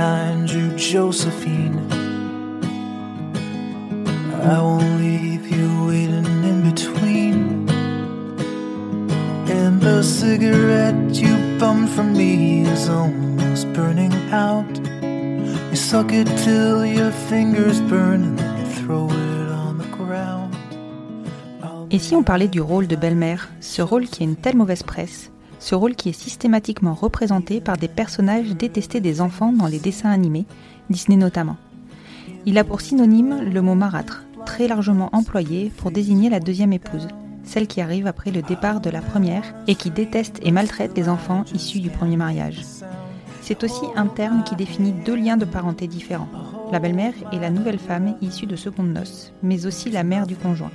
Behind you, Josephine. I won't leave you waiting in between. And the cigarette you bummed from me is almost burning out. You suck it till your fingers burn and then you throw it on the ground. Et si on parlait du rôle de belle-mère, ce rôle qui a une telle mauvaise presse, ce rôle qui est systématiquement représenté par des personnages détestés des enfants dans les dessins animés, Disney notamment. Il a pour synonyme le mot marâtre, très largement employé pour désigner la deuxième épouse, celle qui arrive après le départ de la première et qui déteste et maltraite les enfants issus du premier mariage. C'est aussi un terme qui définit deux liens de parenté différents, la belle-mère et la nouvelle femme issue de secondes noces, mais aussi la mère du conjoint.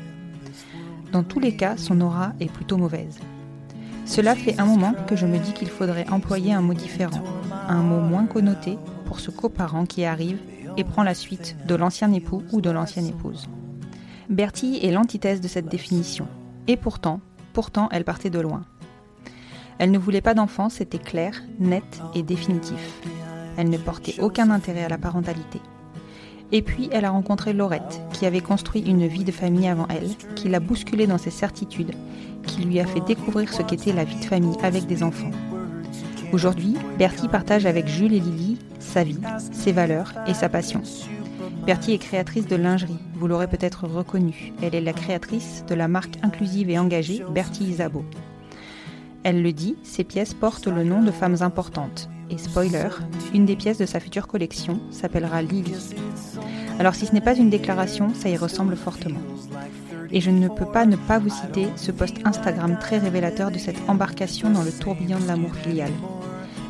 Dans tous les cas, son aura est plutôt mauvaise. Cela fait un moment que je me dis qu'il faudrait employer un mot différent, un mot moins connoté pour ce coparent qui arrive et prend la suite de l'ancien époux ou de l'ancienne épouse. Bertie est l'antithèse de cette définition. Et pourtant, pourtant, elle partait de loin. Elle ne voulait pas d'enfant, c'était clair, net et définitif. Elle ne portait aucun intérêt à la parentalité. Et puis, elle a rencontré Laurette, qui avait construit une vie de famille avant elle, qui l'a bousculée dans ses certitudes, qui lui a fait découvrir ce qu'était la vie de famille avec des enfants. Aujourd'hui, Bertie partage avec Jules et Lily sa vie, ses valeurs et sa passion. Bertie est créatrice de lingerie, vous l'aurez peut-être reconnue. Elle est la créatrice de la marque inclusive et engagée Bertie Isabeau. Elle le dit, ses pièces portent le nom de femmes importantes. Et spoiler, une des pièces de sa future collection s'appellera Lily. Alors si ce n'est pas une déclaration, ça y ressemble fortement. Et je ne peux pas ne pas vous citer ce post Instagram très révélateur de cette embarcation dans le tourbillon de l'amour filial.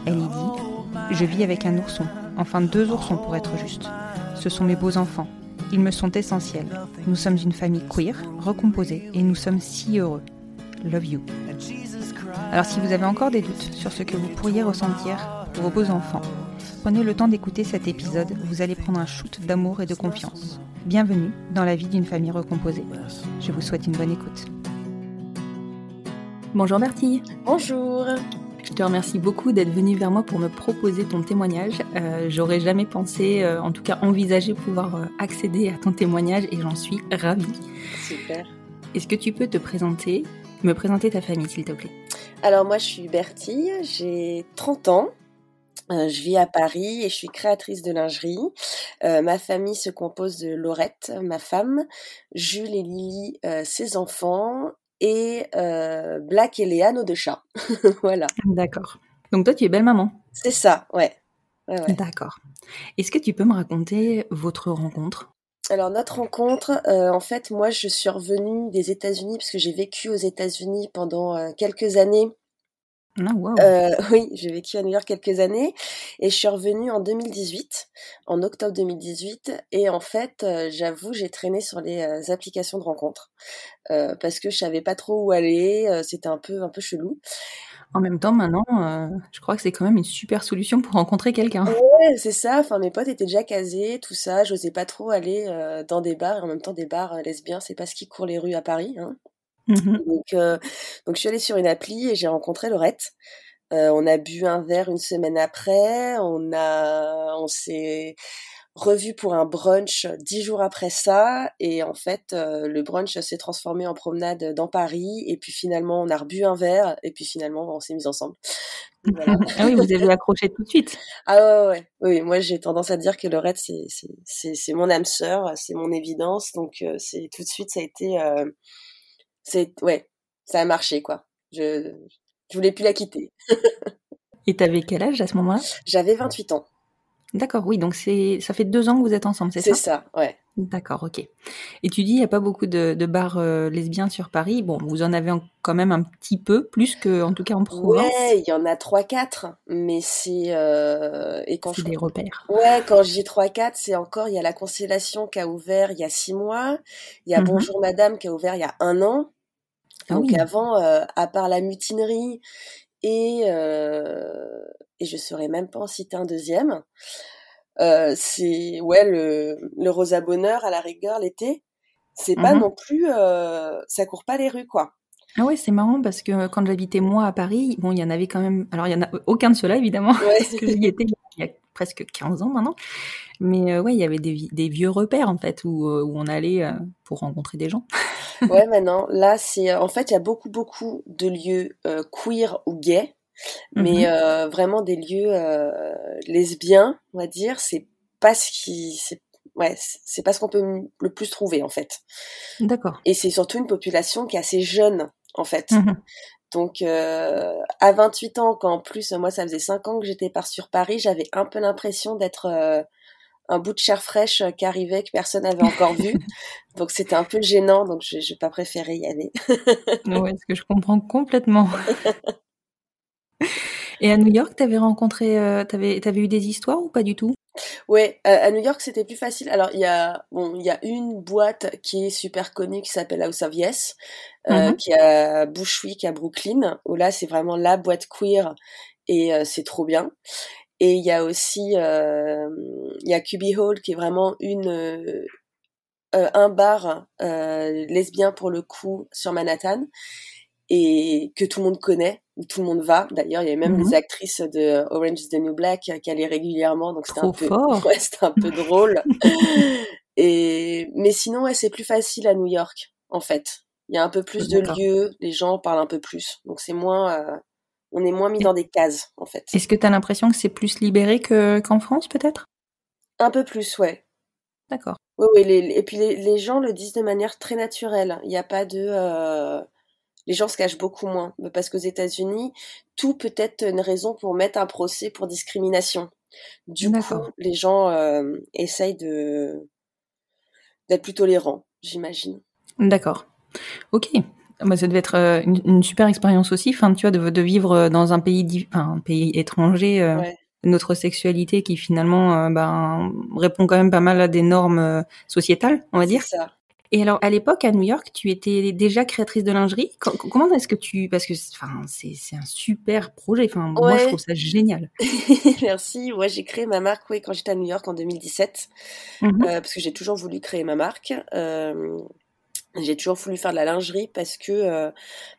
Elle y dit Je vis avec un ourson, enfin deux oursons pour être juste. Ce sont mes beaux enfants. Ils me sont essentiels. Nous sommes une famille queer, recomposée, et nous sommes si heureux. Love you. Alors si vous avez encore des doutes sur ce que vous pourriez ressentir pour vos beaux enfants, prenez le temps d'écouter cet épisode, vous allez prendre un shoot d'amour et de confiance. Bienvenue dans la vie d'une famille recomposée. Je vous souhaite une bonne écoute. Bonjour Bertie. Bonjour. Je te remercie beaucoup d'être venue vers moi pour me proposer ton témoignage. Euh, J'aurais jamais pensé, euh, en tout cas envisagé pouvoir euh, accéder à ton témoignage et j'en suis ravie. Super. Est-ce que tu peux te présenter, me présenter ta famille s'il te plaît? Alors moi je suis Bertie, j'ai 30 ans. Euh, je vis à Paris et je suis créatrice de lingerie. Euh, ma famille se compose de Laurette, ma femme, Jules et Lily, euh, ses enfants, et Black et Léa, nos deux chats. voilà. D'accord. Donc toi tu es belle maman C'est ça, ouais. ouais, ouais. D'accord. Est-ce que tu peux me raconter votre rencontre? Alors notre rencontre, euh, en fait, moi je suis revenue des États-Unis parce que j'ai vécu aux États-Unis pendant euh, quelques années. Ah wow. Euh, oui, j'ai vécu à New York quelques années et je suis revenue en 2018, en octobre 2018. Et en fait, euh, j'avoue, j'ai traîné sur les euh, applications de rencontres parce que je savais pas trop où aller. C'était un peu, un peu chelou. En même temps, maintenant, je crois que c'est quand même une super solution pour rencontrer quelqu'un. Ouais, c'est ça. Enfin, mes potes étaient déjà casés, tout ça. J'osais pas trop aller dans des bars et en même temps des bars lesbiens. C'est pas ce qui court les rues à Paris. Hein. Donc, euh, donc je suis allée sur une appli et j'ai rencontré Laurette. Euh, on a bu un verre une semaine après. On a, on s'est revu pour un brunch dix jours après ça. Et en fait, euh, le brunch s'est transformé en promenade dans Paris. Et puis finalement, on a rebu un verre. Et puis finalement, on s'est mis ensemble. ah oui, vous avez accroché tout de suite. Ah ouais, ouais. Oui, moi j'ai tendance à dire que raid c'est c'est c'est mon âme sœur, c'est mon évidence, donc c'est tout de suite ça a été euh, c'est ouais, ça a marché quoi. Je je voulais plus la quitter. Et t'avais quel âge à ce moment-là? J'avais 28 ans. D'accord, oui, donc c'est ça fait deux ans que vous êtes ensemble, c'est ça? C'est ça, ouais. D'accord, ok. Et tu dis, il n'y a pas beaucoup de, de bars euh, lesbiens sur Paris. Bon, vous en avez quand même un petit peu, plus que, en tout cas en Provence. Ouais, il y en a trois, quatre, mais c'est euh, et quand je... des repères. Ouais, quand trois, quatre, c'est encore il y a la Constellation qui a ouvert il y a six mois, il y a mhm. Bonjour Madame qui a ouvert il y a un an. Ah Donc avant, euh, à part la mutinerie et euh, et je saurais même pas en citer un deuxième. Euh, c'est ouais le le Rosa Bonheur à la rigueur l'été. C'est pas mmh non plus euh, ça court pas les rues quoi. Ah ouais, c'est marrant parce que quand j'habitais moi à Paris, bon, il y en avait quand même. Alors, il y en a aucun de ceux-là, évidemment, ouais. parce que j'y étais il y a presque 15 ans maintenant. Mais euh, ouais, il y avait des, des, vieux repères, en fait, où, où on allait pour rencontrer des gens. ouais, maintenant, là, c'est. En fait, il y a beaucoup, beaucoup de lieux queer ou gays mais euh, vraiment des lieux euh, lesbiens, on va dire, c'est pas ce qui, c'est ouais, c'est pas ce qu'on peut le plus trouver en fait. D'accord. Et c'est surtout une population qui est assez jeune en fait. Mmh Donc euh, à 28 ans, quand en plus moi ça faisait 5 ans que j'étais par sur Paris, j'avais un peu l'impression d'être euh, un bout de chair fraîche euh, qui arrivait que personne n'avait encore vu. donc c'était un peu gênant, donc je n'ai pas préféré y aller. ouais, ce que je comprends complètement. Et à New York, t'avais rencontré, euh, t'avais, t'avais eu des histoires ou pas du tout? Ouais, à New York c'était plus facile. Alors il y a, bon, il y a une boîte qui est super connue qui s'appelle House of Yes, euh, mm-hmm. qui est à Bushwick à Brooklyn, où là c'est vraiment la boîte queer et euh, c'est trop bien. Et il y a aussi, euh, il y a Cubby Hall qui est vraiment une un bar lesbien pour le coup sur Manhattan et que tout le monde connaît, où tout le monde va. D'ailleurs, il y a même des mmh actrices de Orange is the New Black qui allaient régulièrement, donc c'était un peu, ouais, un peu drôle. et mais sinon, ouais, c'est plus facile à New York, en fait. Il y a un peu plus de lieux, les gens parlent un peu plus, donc c'est moins, euh, on est moins mis dans des cases, en fait. Est-ce que tu as l'impression que c'est plus libéré que qu'en France, peut-être? Un peu plus, ouais. D'accord. Oui, oui, et puis les, les, gens le disent de manière très naturelle. Il n'y a pas de euh, les gens se cachent beaucoup moins. Parce qu'aux États-Unis, tout peut être une raison pour mettre un procès pour discrimination. Du coup, les gens euh, essayent de d'être plus tolérants, j'imagine. D'accord. Ok. Bah, ça devait être euh, une, super expérience aussi, enfin, tu vois, de, de vivre euh, dans un pays, un pays étranger, euh, notre sexualité qui finalement ben, répond quand même pas mal à des normes sociétales, on va dire. Ça. Et alors, à l'époque, à New York, tu étais déjà créatrice de lingerie. Comment est-ce que tu... Parce que enfin, c'est un super projet. Enfin, Moi, je trouve ça génial. Merci. Moi, j'ai créé ma marque oui, quand j'étais à New York en 2017. Mmh euh, parce que j'ai toujours voulu créer ma marque. Euh, j'ai toujours voulu faire de la lingerie parce que, euh,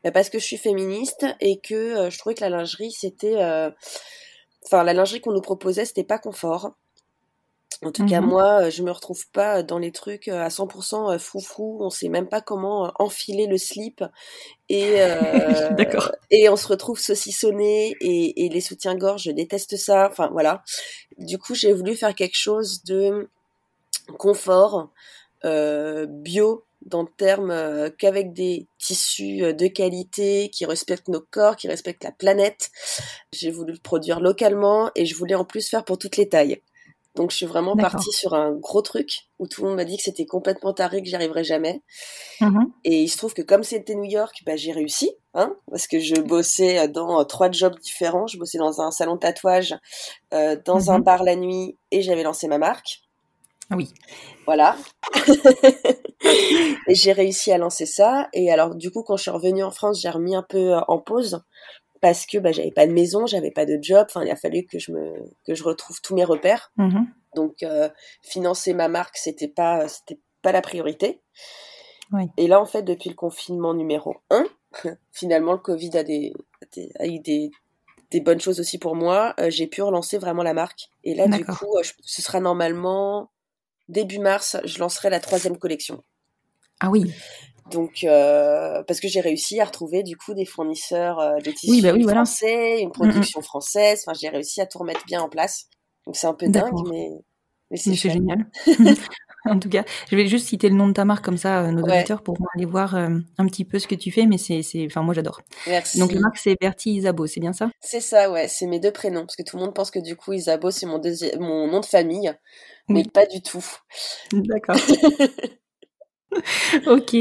bah, parce que je suis féministe et que je trouvais que la lingerie, c'était... Enfin, la lingerie qu'on nous proposait, c'était pas confort. En tout cas, mmh moi, euh, je me retrouve pas dans les trucs euh, à 100% euh, froufrou. On sait même pas comment enfiler le slip et et on se retrouve saucissonné et, et les soutiens-gorge, je déteste ça. Enfin voilà. Du coup, j'ai voulu faire quelque chose de confort, bio dans le terme qu'avec des tissus de qualité qui respectent nos corps, qui respectent la planète. J'ai voulu le produire localement et je voulais en plus faire pour toutes les tailles. Donc je suis vraiment partie sur un gros truc où tout le monde m'a dit que c'était complètement taré, que j'y arriverais jamais. Mmh et il se trouve que comme c'était New York, bah, j'ai réussi, hein, parce que je bossais dans trois jobs différents. Je bossais dans un salon de tatouage, euh, dans mmh un bar la nuit, et j'avais lancé ma marque. Oui. Voilà. et j'ai réussi à lancer ça. Et alors du coup, quand je suis revenue en France, j'ai remis un peu euh, en pause parce que bah, j'avais pas de maison, j'avais pas de job. Enfin, il a fallu que je me que je retrouve tous mes repères. Mmh Donc, euh, financer ma marque, c'était pas c'était pas la priorité. Et là, en fait, depuis le confinement numéro 1, finalement, le Covid a des, a eu des, des bonnes choses aussi pour moi. Euh, j'ai pu relancer vraiment la marque. Et là, du coup, euh, ce sera normalement début mars, je lancerai la troisième collection. Ah oui. Donc, euh, parce que j'ai réussi à retrouver du coup des fournisseurs euh, de tissus Oui, bah oui, voilà. français, une production française. Enfin, j'ai réussi à tout remettre bien en place. Donc c'est un peu dingue, mais mais c'est génial. en tout cas, je vais juste citer le nom de ta marque comme ça, euh, nos Ouais. auditeurs pourront aller voir un petit peu ce que tu fais, mais c'est, c'est, enfin moi j'adore. Merci. Donc la marque c'est Bertie Isabeau, c'est bien ça? C'est ça, ouais. C'est mes deux prénoms, parce que tout le monde pense que du coup Isabeau c'est mon deuxième, mon nom de famille, mais Oui. pas du tout. D'accord. ok.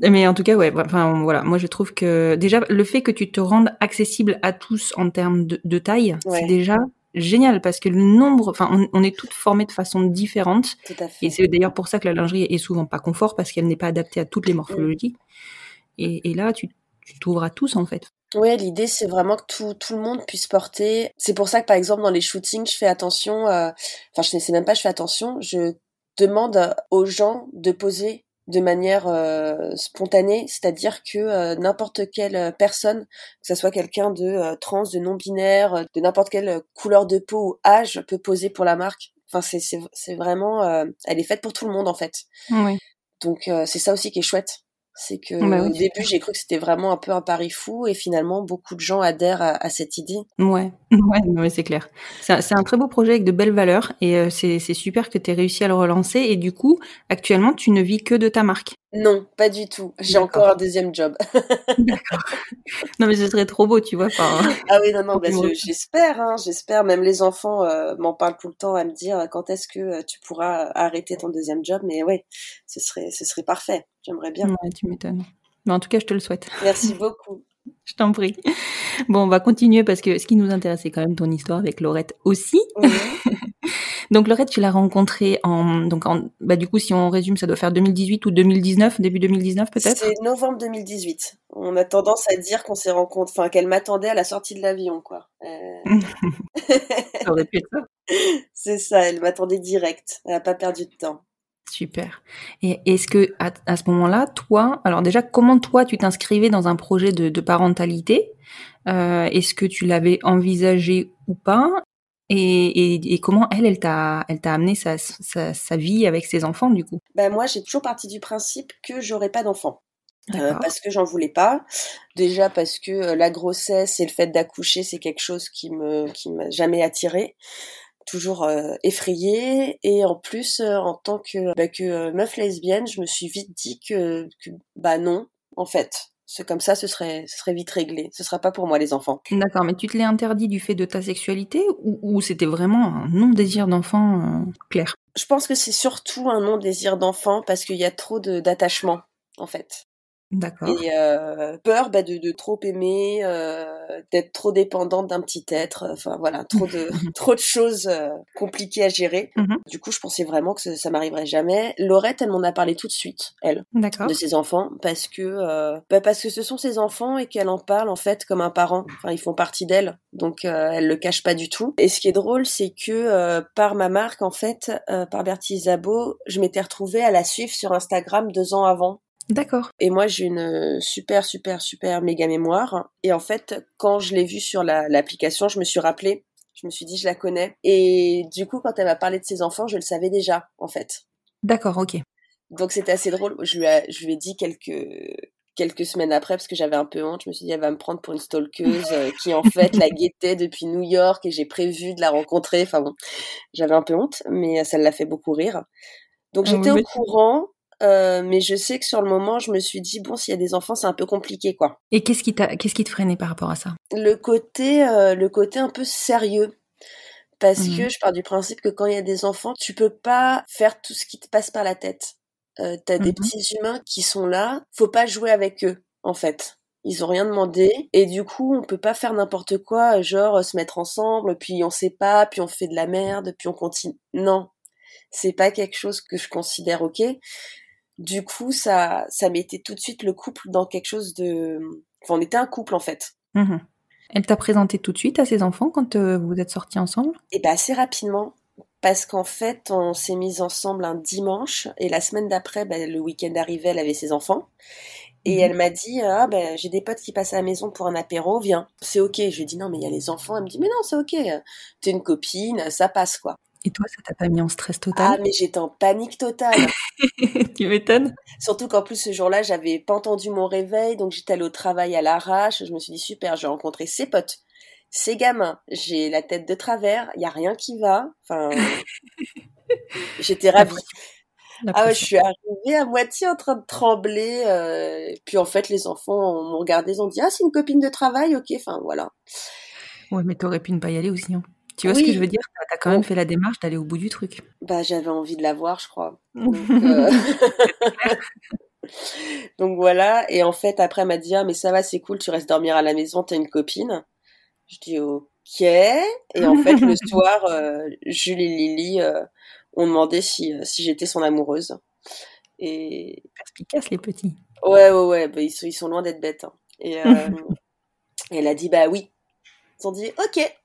Mais en tout cas, ouais. Enfin voilà, moi je trouve que déjà le fait que tu te rendes accessible à tous en termes de, de taille, Ouais. c'est déjà génial parce que le nombre, enfin on, on est toutes formées de façon différente Tout à fait. et c'est d'ailleurs pour ça que la lingerie est souvent pas confort parce qu'elle n'est pas adaptée à toutes les morphologies. Et, et là, tu tu t'ouvres à tous en fait. Ouais, l'idée c'est vraiment que tout, tout le monde puisse porter. C'est pour ça que par exemple dans les shootings, je fais attention. euh, Enfin, je ne sais même pas, je fais attention. Je demande aux gens de poser de manière euh, spontanée, c'est-à-dire que euh, n'importe quelle euh, personne, que ce soit quelqu'un de euh, trans, de non-binaire, euh, de n'importe quelle couleur de peau ou âge, peut poser pour la marque. Enfin, c'est c'est c'est vraiment, euh, elle est faite pour tout le monde en fait. Oui. Donc euh, c'est ça aussi qui est chouette. C'est que Bah oui, au début j'ai cru que c'était vraiment un peu un pari fou et finalement beaucoup de gens adhèrent à, à cette idée. Ouais, ouais, non, mais c'est clair. C'est un, c'est un très beau projet avec de belles valeurs et euh, c'est super que tu aies réussi à le relancer. Et du coup, actuellement, tu ne vis que de ta marque. Non, pas du tout. J'ai encore un deuxième job. D'accord. non, mais ce serait trop beau, tu vois. Ah oui, non, non, bah, j'espère, hein, j'espère. Même les enfants euh, m'en parlent tout le temps à me dire quand est-ce que euh, tu pourras arrêter ton deuxième job? Mais ouais, ce serait, ce serait parfait. J'aimerais bien. ouais, tu m'étonnes. Mais en tout cas, je te le souhaite. Merci beaucoup. Je t'en prie. Bon, on va continuer parce que ce qui nous intéresse, c'est quand même ton histoire avec Laurette aussi. Donc Laurette, tu l'as rencontrée en donc en bah du coup si on résume, ça doit faire 2018 ou 2019, début 2019 peut-être? C'est novembre 2018. On a tendance à dire qu'on s'est rencontrés, enfin qu'elle m'attendait à la sortie de l'avion, quoi. Euh, Ça aurait pu être ça. c'est ça, elle m'attendait direct. Elle a pas perdu de temps. Super. Et est-ce que à, à ce moment-là, toi, alors déjà, comment toi tu t'inscrivais dans un projet de, de parentalité? Euh, Est-ce que tu l'avais envisagé ou pas? Et, et, et comment elle, elle t'a, elle t'a amené sa, sa, sa vie avec ses enfants du coup? Ben moi, j'ai toujours parti du principe que j'aurais pas d'enfant. Euh, parce que j'en voulais pas. Déjà parce que euh, la grossesse et le fait d'accoucher, c'est quelque chose qui me qui m'a jamais attiré, toujours euh, effrayée. Et en plus, euh, en tant que bah, que euh, meuf lesbienne, je me suis vite dit que, que bah non, en fait, c'est comme ça, ce serait ce serait vite réglé. Ce sera pas pour moi les enfants. D'accord, mais tu te l'es interdit du fait de ta sexualité ou, ou c'était vraiment un non-désir d'enfant euh, clair? Je pense que c'est surtout un non désir d'enfant parce qu'il y a trop d'attachement en fait. D'accord. Et euh, peur bah, de, de trop aimer, euh, d'être trop dépendante d'un petit être. Enfin voilà, trop de trop de choses euh, compliquées à gérer. Mhm. Du coup, je pensais vraiment que ça, ça m'arriverait jamais. Laurette, elle m'en a parlé tout de suite, elle, de ses enfants, parce que euh, bah, parce que ce sont ses enfants et qu'elle en parle en fait comme un parent. Enfin, ils font partie d'elle, donc euh, elle le cache pas du tout. Et ce qui est drôle, c'est que euh, par ma marque en fait, euh, par Bertie Isabeau, je m'étais retrouvée à la suivre sur Instagram deux ans avant. D'accord. Et moi, j'ai une euh, super, super, super méga mémoire. Et en fait, quand je l'ai vue sur la- l'application, je me suis rappelée. Je me suis dit, je la connais. Et du coup, quand elle m'a parlé de ses enfants, je le savais déjà, en fait. D'accord, ok. Donc, c'était assez drôle. Je lui, ai, je lui ai dit quelques, quelques semaines après, parce que j'avais un peu honte. Je me suis dit, elle va me prendre pour une stalkeuse euh, qui, en fait, la guettait depuis New York et j'ai prévu de la rencontrer. Enfin bon, j'avais un peu honte, mais ça l'a fait beaucoup rire. Donc, Ah j'étais oui, au mais- courant. Euh, mais je sais que sur le moment, je me suis dit bon, s'il y a des enfants, c'est un peu compliqué, quoi. Et qu'est-ce qui t'a, qu'est-ce qui te freinait par rapport à ça? Le côté, euh, le côté un peu sérieux, parce Mhm. que je pars du principe que quand il y a des enfants, tu peux pas faire tout ce qui te passe par la tête. Euh, T'as des Mhm. petits humains qui sont là, faut pas jouer avec eux, en fait. Ils ont rien demandé et du coup on peut pas faire n'importe quoi, genre euh, se mettre ensemble, puis on sait pas, puis on fait de la merde, puis on continue. Non, c'est pas quelque chose que je considère ok. Du coup, ça, ça mettait tout de suite le couple dans quelque chose de. Enfin, on était un couple en fait. Mhm. Elle t'a présenté tout de suite à ses enfants quand euh, vous êtes sortis ensemble? Et ben assez rapidement, parce qu'en fait, on s'est mis ensemble un dimanche et la semaine d'après, ben, le week-end arrivait, elle avait ses enfants. Et Mhm. elle m'a dit ah ben j'ai des potes qui passent à la maison pour un apéro, viens. C'est ok. Je lui ai dit non mais il y a les enfants. Elle me dit mais non c'est ok. T'es une copine, ça passe quoi. Et toi, ça t'a pas mis en stress total Ah, mais j'étais en panique totale. tu m'étonnes. Surtout qu'en plus, ce jour-là, j'avais pas entendu mon réveil, donc j'étais allée au travail à l'arrache. Je me suis dit, super, je vais rencontrer ses potes, ses gamins. J'ai la tête de travers, il y a rien qui va. Enfin, j'étais ravie. Ah ouais, je suis arrivée à moitié en train de trembler. Euh, puis en fait, les enfants m'ont regardé, ils ont dit ah c'est une copine de travail, ok. Enfin voilà. Ouais, mais t'aurais pu ne pas y aller aussi. Hein. Tu vois ce que je veux dire? T'as quand même fait la démarche d'aller au bout du truc. Bah j'avais envie de la voir, je crois. Donc, euh, Donc, voilà. Et en fait, après, elle m'a dit ah mais ça va, c'est cool, tu restes dormir à la maison, t'as une copine. Je dis ok. Et en fait, le soir, euh, Julie et Lily on demandait si, euh, si j'étais son amoureuse. Et... Perspicace, les petits. Ouais, ouais, ouais, bah, ils, sont, ils sont loin d'être bêtes. Hein. Et euh, elle a dit, bah oui. Ils ont dit, ok.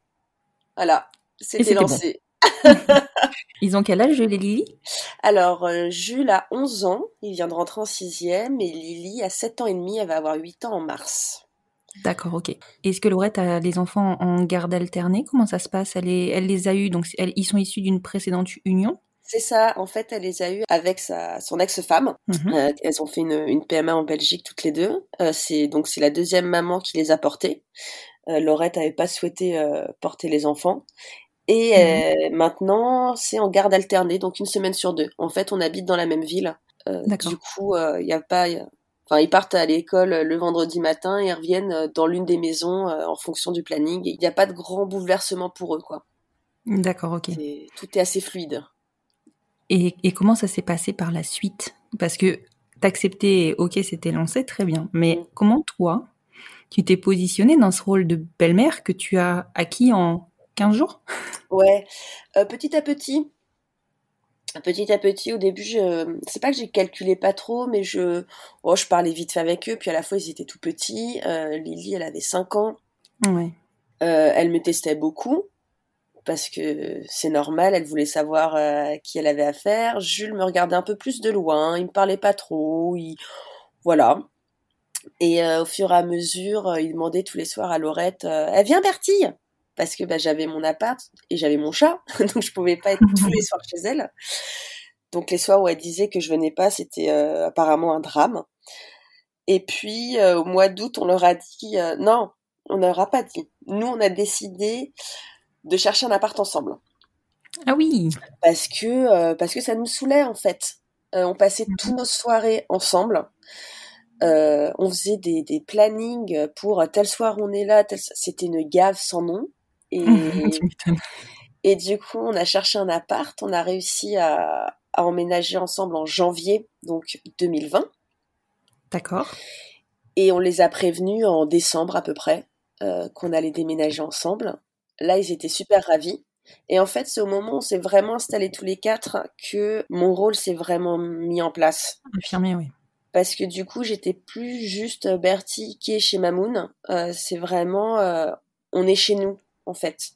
Voilà, c'était lancé. ils ont quel âge, Jules et Lily Alors, euh, Jules a 11 ans, il vient de rentrer en 6ème, et Lily a 7 ans et demi, elle va avoir 8 ans en mars. D'accord, ok. Est-ce que Laurette a les enfants en garde alternée? Comment ça se passe? Elle, elle les a eus, donc ils sont issus d'une précédente union? C'est ça, en fait, elle les a eus avec sa, son ex-femme. Mhm. Euh, elles ont fait une, une, PMA en Belgique toutes les deux. Euh, c'est donc c'est la deuxième maman qui les a portés. Euh, Laurette n'avait pas souhaité porter les enfants. Et mhm. maintenant, c'est en garde alternée, donc une semaine sur deux. En fait, on habite dans la même ville. du coup, il n'y a pas, Enfin, ils partent à l'école le vendredi matin et reviennent dans l'une des maisons en fonction du planning. Il n'y a pas de grand bouleversement pour eux, quoi. D'accord, ok. tout est assez fluide. Et, comment ça s'est passé par la suite? Parce que t'acceptais, ok, c'était lancé, très bien. Mais mm. comment toi, tu t'es positionnée dans ce rôle de belle-mère que tu as acquis en 15 jours? Ouais, euh, petit à petit, petit à petit, au début, je, c'est pas que j'ai calculé pas trop, mais je, oh, je parlais vite fait avec eux, puis à la fois ils étaient tout petits. Euh, Lily, elle avait 5 ans. Ouais. Euh, elle me testait beaucoup parce que c'est normal, elle voulait savoir euh, qui elle avait affaire. Jules me regardait un peu plus de loin, il me parlait pas trop, il... voilà. Et au fur et à mesure, il demandait tous les soirs à Laurette, elle vient Bertille parce que bah, j'avais mon appart et j'avais mon chat, donc je pouvais pas être tous les soirs chez elle. Donc les soirs où elle disait que je venais pas, c'était euh, apparemment un drame. Et puis euh, au mois d'août, on leur a dit euh, non, on leur a pas dit. Nous, on a décidé de chercher un appart ensemble. Ah oui. Parce que parce que ça nous saoulait en fait. on passait mmh toutes nos soirées ensemble. on faisait des, des plannings pour tel soir on est là, c'était une gave sans nom. Et, et du coup, on a cherché un appart, on a réussi à, à emménager ensemble en janvier, donc 2020. D'accord. Et on les a prévenus en décembre à peu près euh, qu'on allait déménager ensemble. Là, ils étaient super ravis. Et en fait, c'est au moment où on s'est vraiment installés tous les quatre que mon rôle s'est vraiment mis en place. Affirmé, oui. Parce que du coup, j'étais plus juste Bertie qui est chez Mamoun. Euh, c'est vraiment, euh, on est chez nous en fait.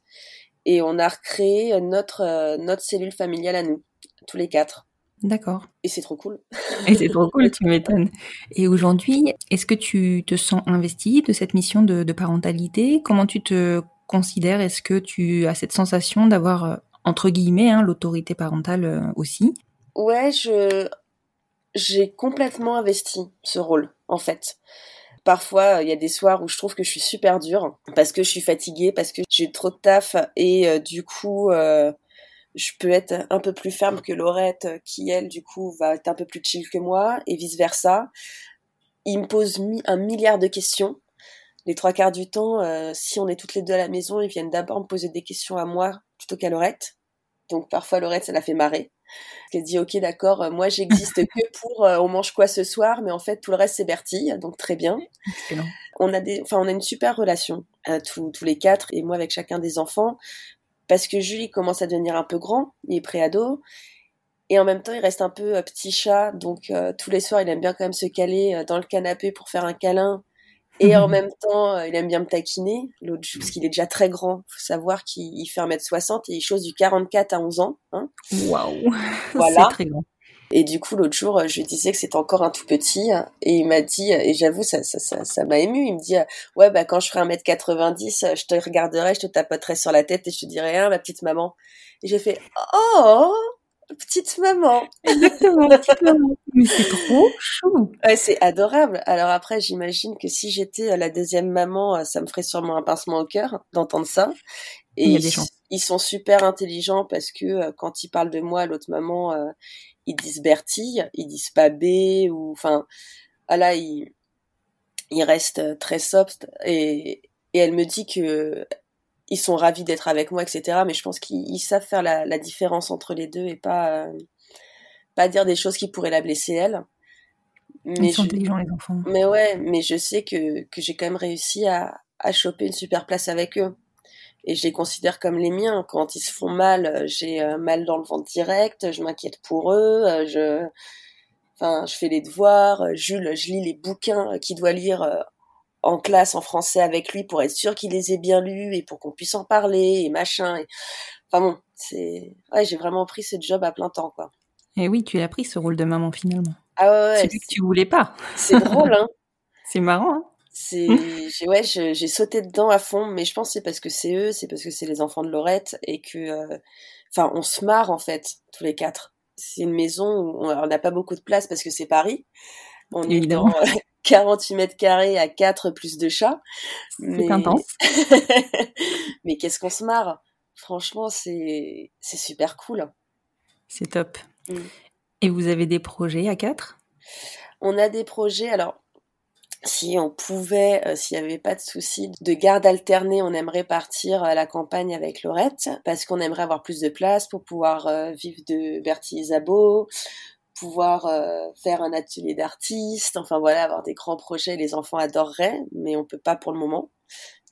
Et on a recréé notre, euh, notre cellule familiale à nous, tous les quatre. D'accord. Et c'est trop cool. Et c'est trop cool, tu m'étonnes. Et aujourd'hui, est-ce que tu te sens investi de cette mission de, parentalité? Comment tu te considères Est-ce que tu as cette sensation d'avoir, euh, entre guillemets, hein, l'autorité parentale euh, aussi? Ouais, je j'ai complètement investi ce rôle, en fait. Parfois, il y a des soirs où je trouve que je suis super dure parce que je suis fatiguée, parce que j'ai trop de taf et euh, du coup, je peux être un peu plus ferme que Laurette qui, elle, du coup, va être un peu plus chill que moi et vice-versa. Il me pose un milliard de questions. Les trois quarts du temps, euh, si on est toutes les deux à la maison, ils viennent d'abord me poser des questions à moi plutôt qu'à Laurette. Donc parfois Laurette, ça la fait marrer. Elle dit ok d'accord, euh, moi j'existe que pour euh, on mange quoi ce soir, mais en fait tout le reste c'est Bertie, donc très bien. On a des, enfin on a une super relation tous, tous les quatre et moi avec chacun des enfants parce que Julie commence à devenir un peu grand, il est préado et en même temps il reste un peu petit chat, donc tous les soirs il aime bien quand même se caler dans le canapé pour faire un câlin et en même temps, euh, il aime bien me taquiner, l'autre, parce qu'il est déjà très grand. faut savoir qu'il fait 1m60 et il chose du 44 à 11 ans. Hein. Waouh Voilà. C'est très grand. Et du coup, l'autre jour, je lui disais que c'était encore un tout petit, et il m'a dit, et j'avoue, ça, ça, ça, ça m'a ému. Il me dit, ouais, bah quand je ferai 1m90, je te regarderai, je te tapoterai sur la tête et je te dirai, hein, ma petite maman. Et j'ai fait, oh, petite maman. Exactement, petite maman. Mais c'est trop chou. Ouais, c'est adorable. Alors après, j'imagine que si j'étais la deuxième maman, ça me ferait sûrement un pincement au cœur d'entendre ça. Et Il y a des gens. ils sont super intelligents parce que euh, quand ils parlent de moi, l'autre maman, euh, ils disent Bertille, ils disent pas B ou enfin, voilà, ils, ils restent euh, très soft et, et elle me dit que ils sont ravis d'être avec moi, etc. Mais je pense qu'ils ils savent faire la, la différence entre les deux et pas euh, pas dire des choses qui pourraient la blesser elle. Mais Ils sont je- intelligents, les enfants. mais ouais, mais je sais que, que j'ai quand même réussi à, à choper une super place avec eux. Et je les considère comme les miens. Quand ils se font mal, euh, j'ai euh, mal dans le ventre direct, je m'inquiète pour eux, je, enfin, je fais les devoirs, Jules, je lis les bouquins qu'il doit lire en classe en français avec lui pour être sûr qu'il les ait bien lus et pour qu'on puisse en parler et machin. Et... Enfin bon, c'est, ouais, j'ai vraiment pris ce job à plein temps, quoi. Et oui, tu as pris ce rôle de maman finalement. Ah ouais, Celui que tu voulais pas. c'est drôle, hein. C'est marrant, hein C'est, ouais, j'ai sauté dedans à fond, mais je pense que c'est parce que c'est eux, c'est parce que c'est les enfants de Laurette et que, euh, enfin, on se marre en fait tous les quatre. C'est une maison où on n'a pas beaucoup de place parce que c'est Paris. On est dans euh, 48 mètres carrés à 4 plus deux chats. Mais... intense. mais qu'est-ce qu'on se marre? Franchement, c'est, c'est super cool. C'est top. Mm. Et vous avez des projets à quatre? On a des projets, alors si on pouvait, euh, s'il n'y avait pas de souci de garde alternée, on aimerait partir à la campagne avec Laurette parce qu'on aimerait avoir plus de place pour pouvoir euh, vivre de Bertie Isabeau, pouvoir euh, faire un atelier d'artistes, enfin voilà, avoir des grands projets. Les enfants adoreraient, mais on peut pas pour le moment.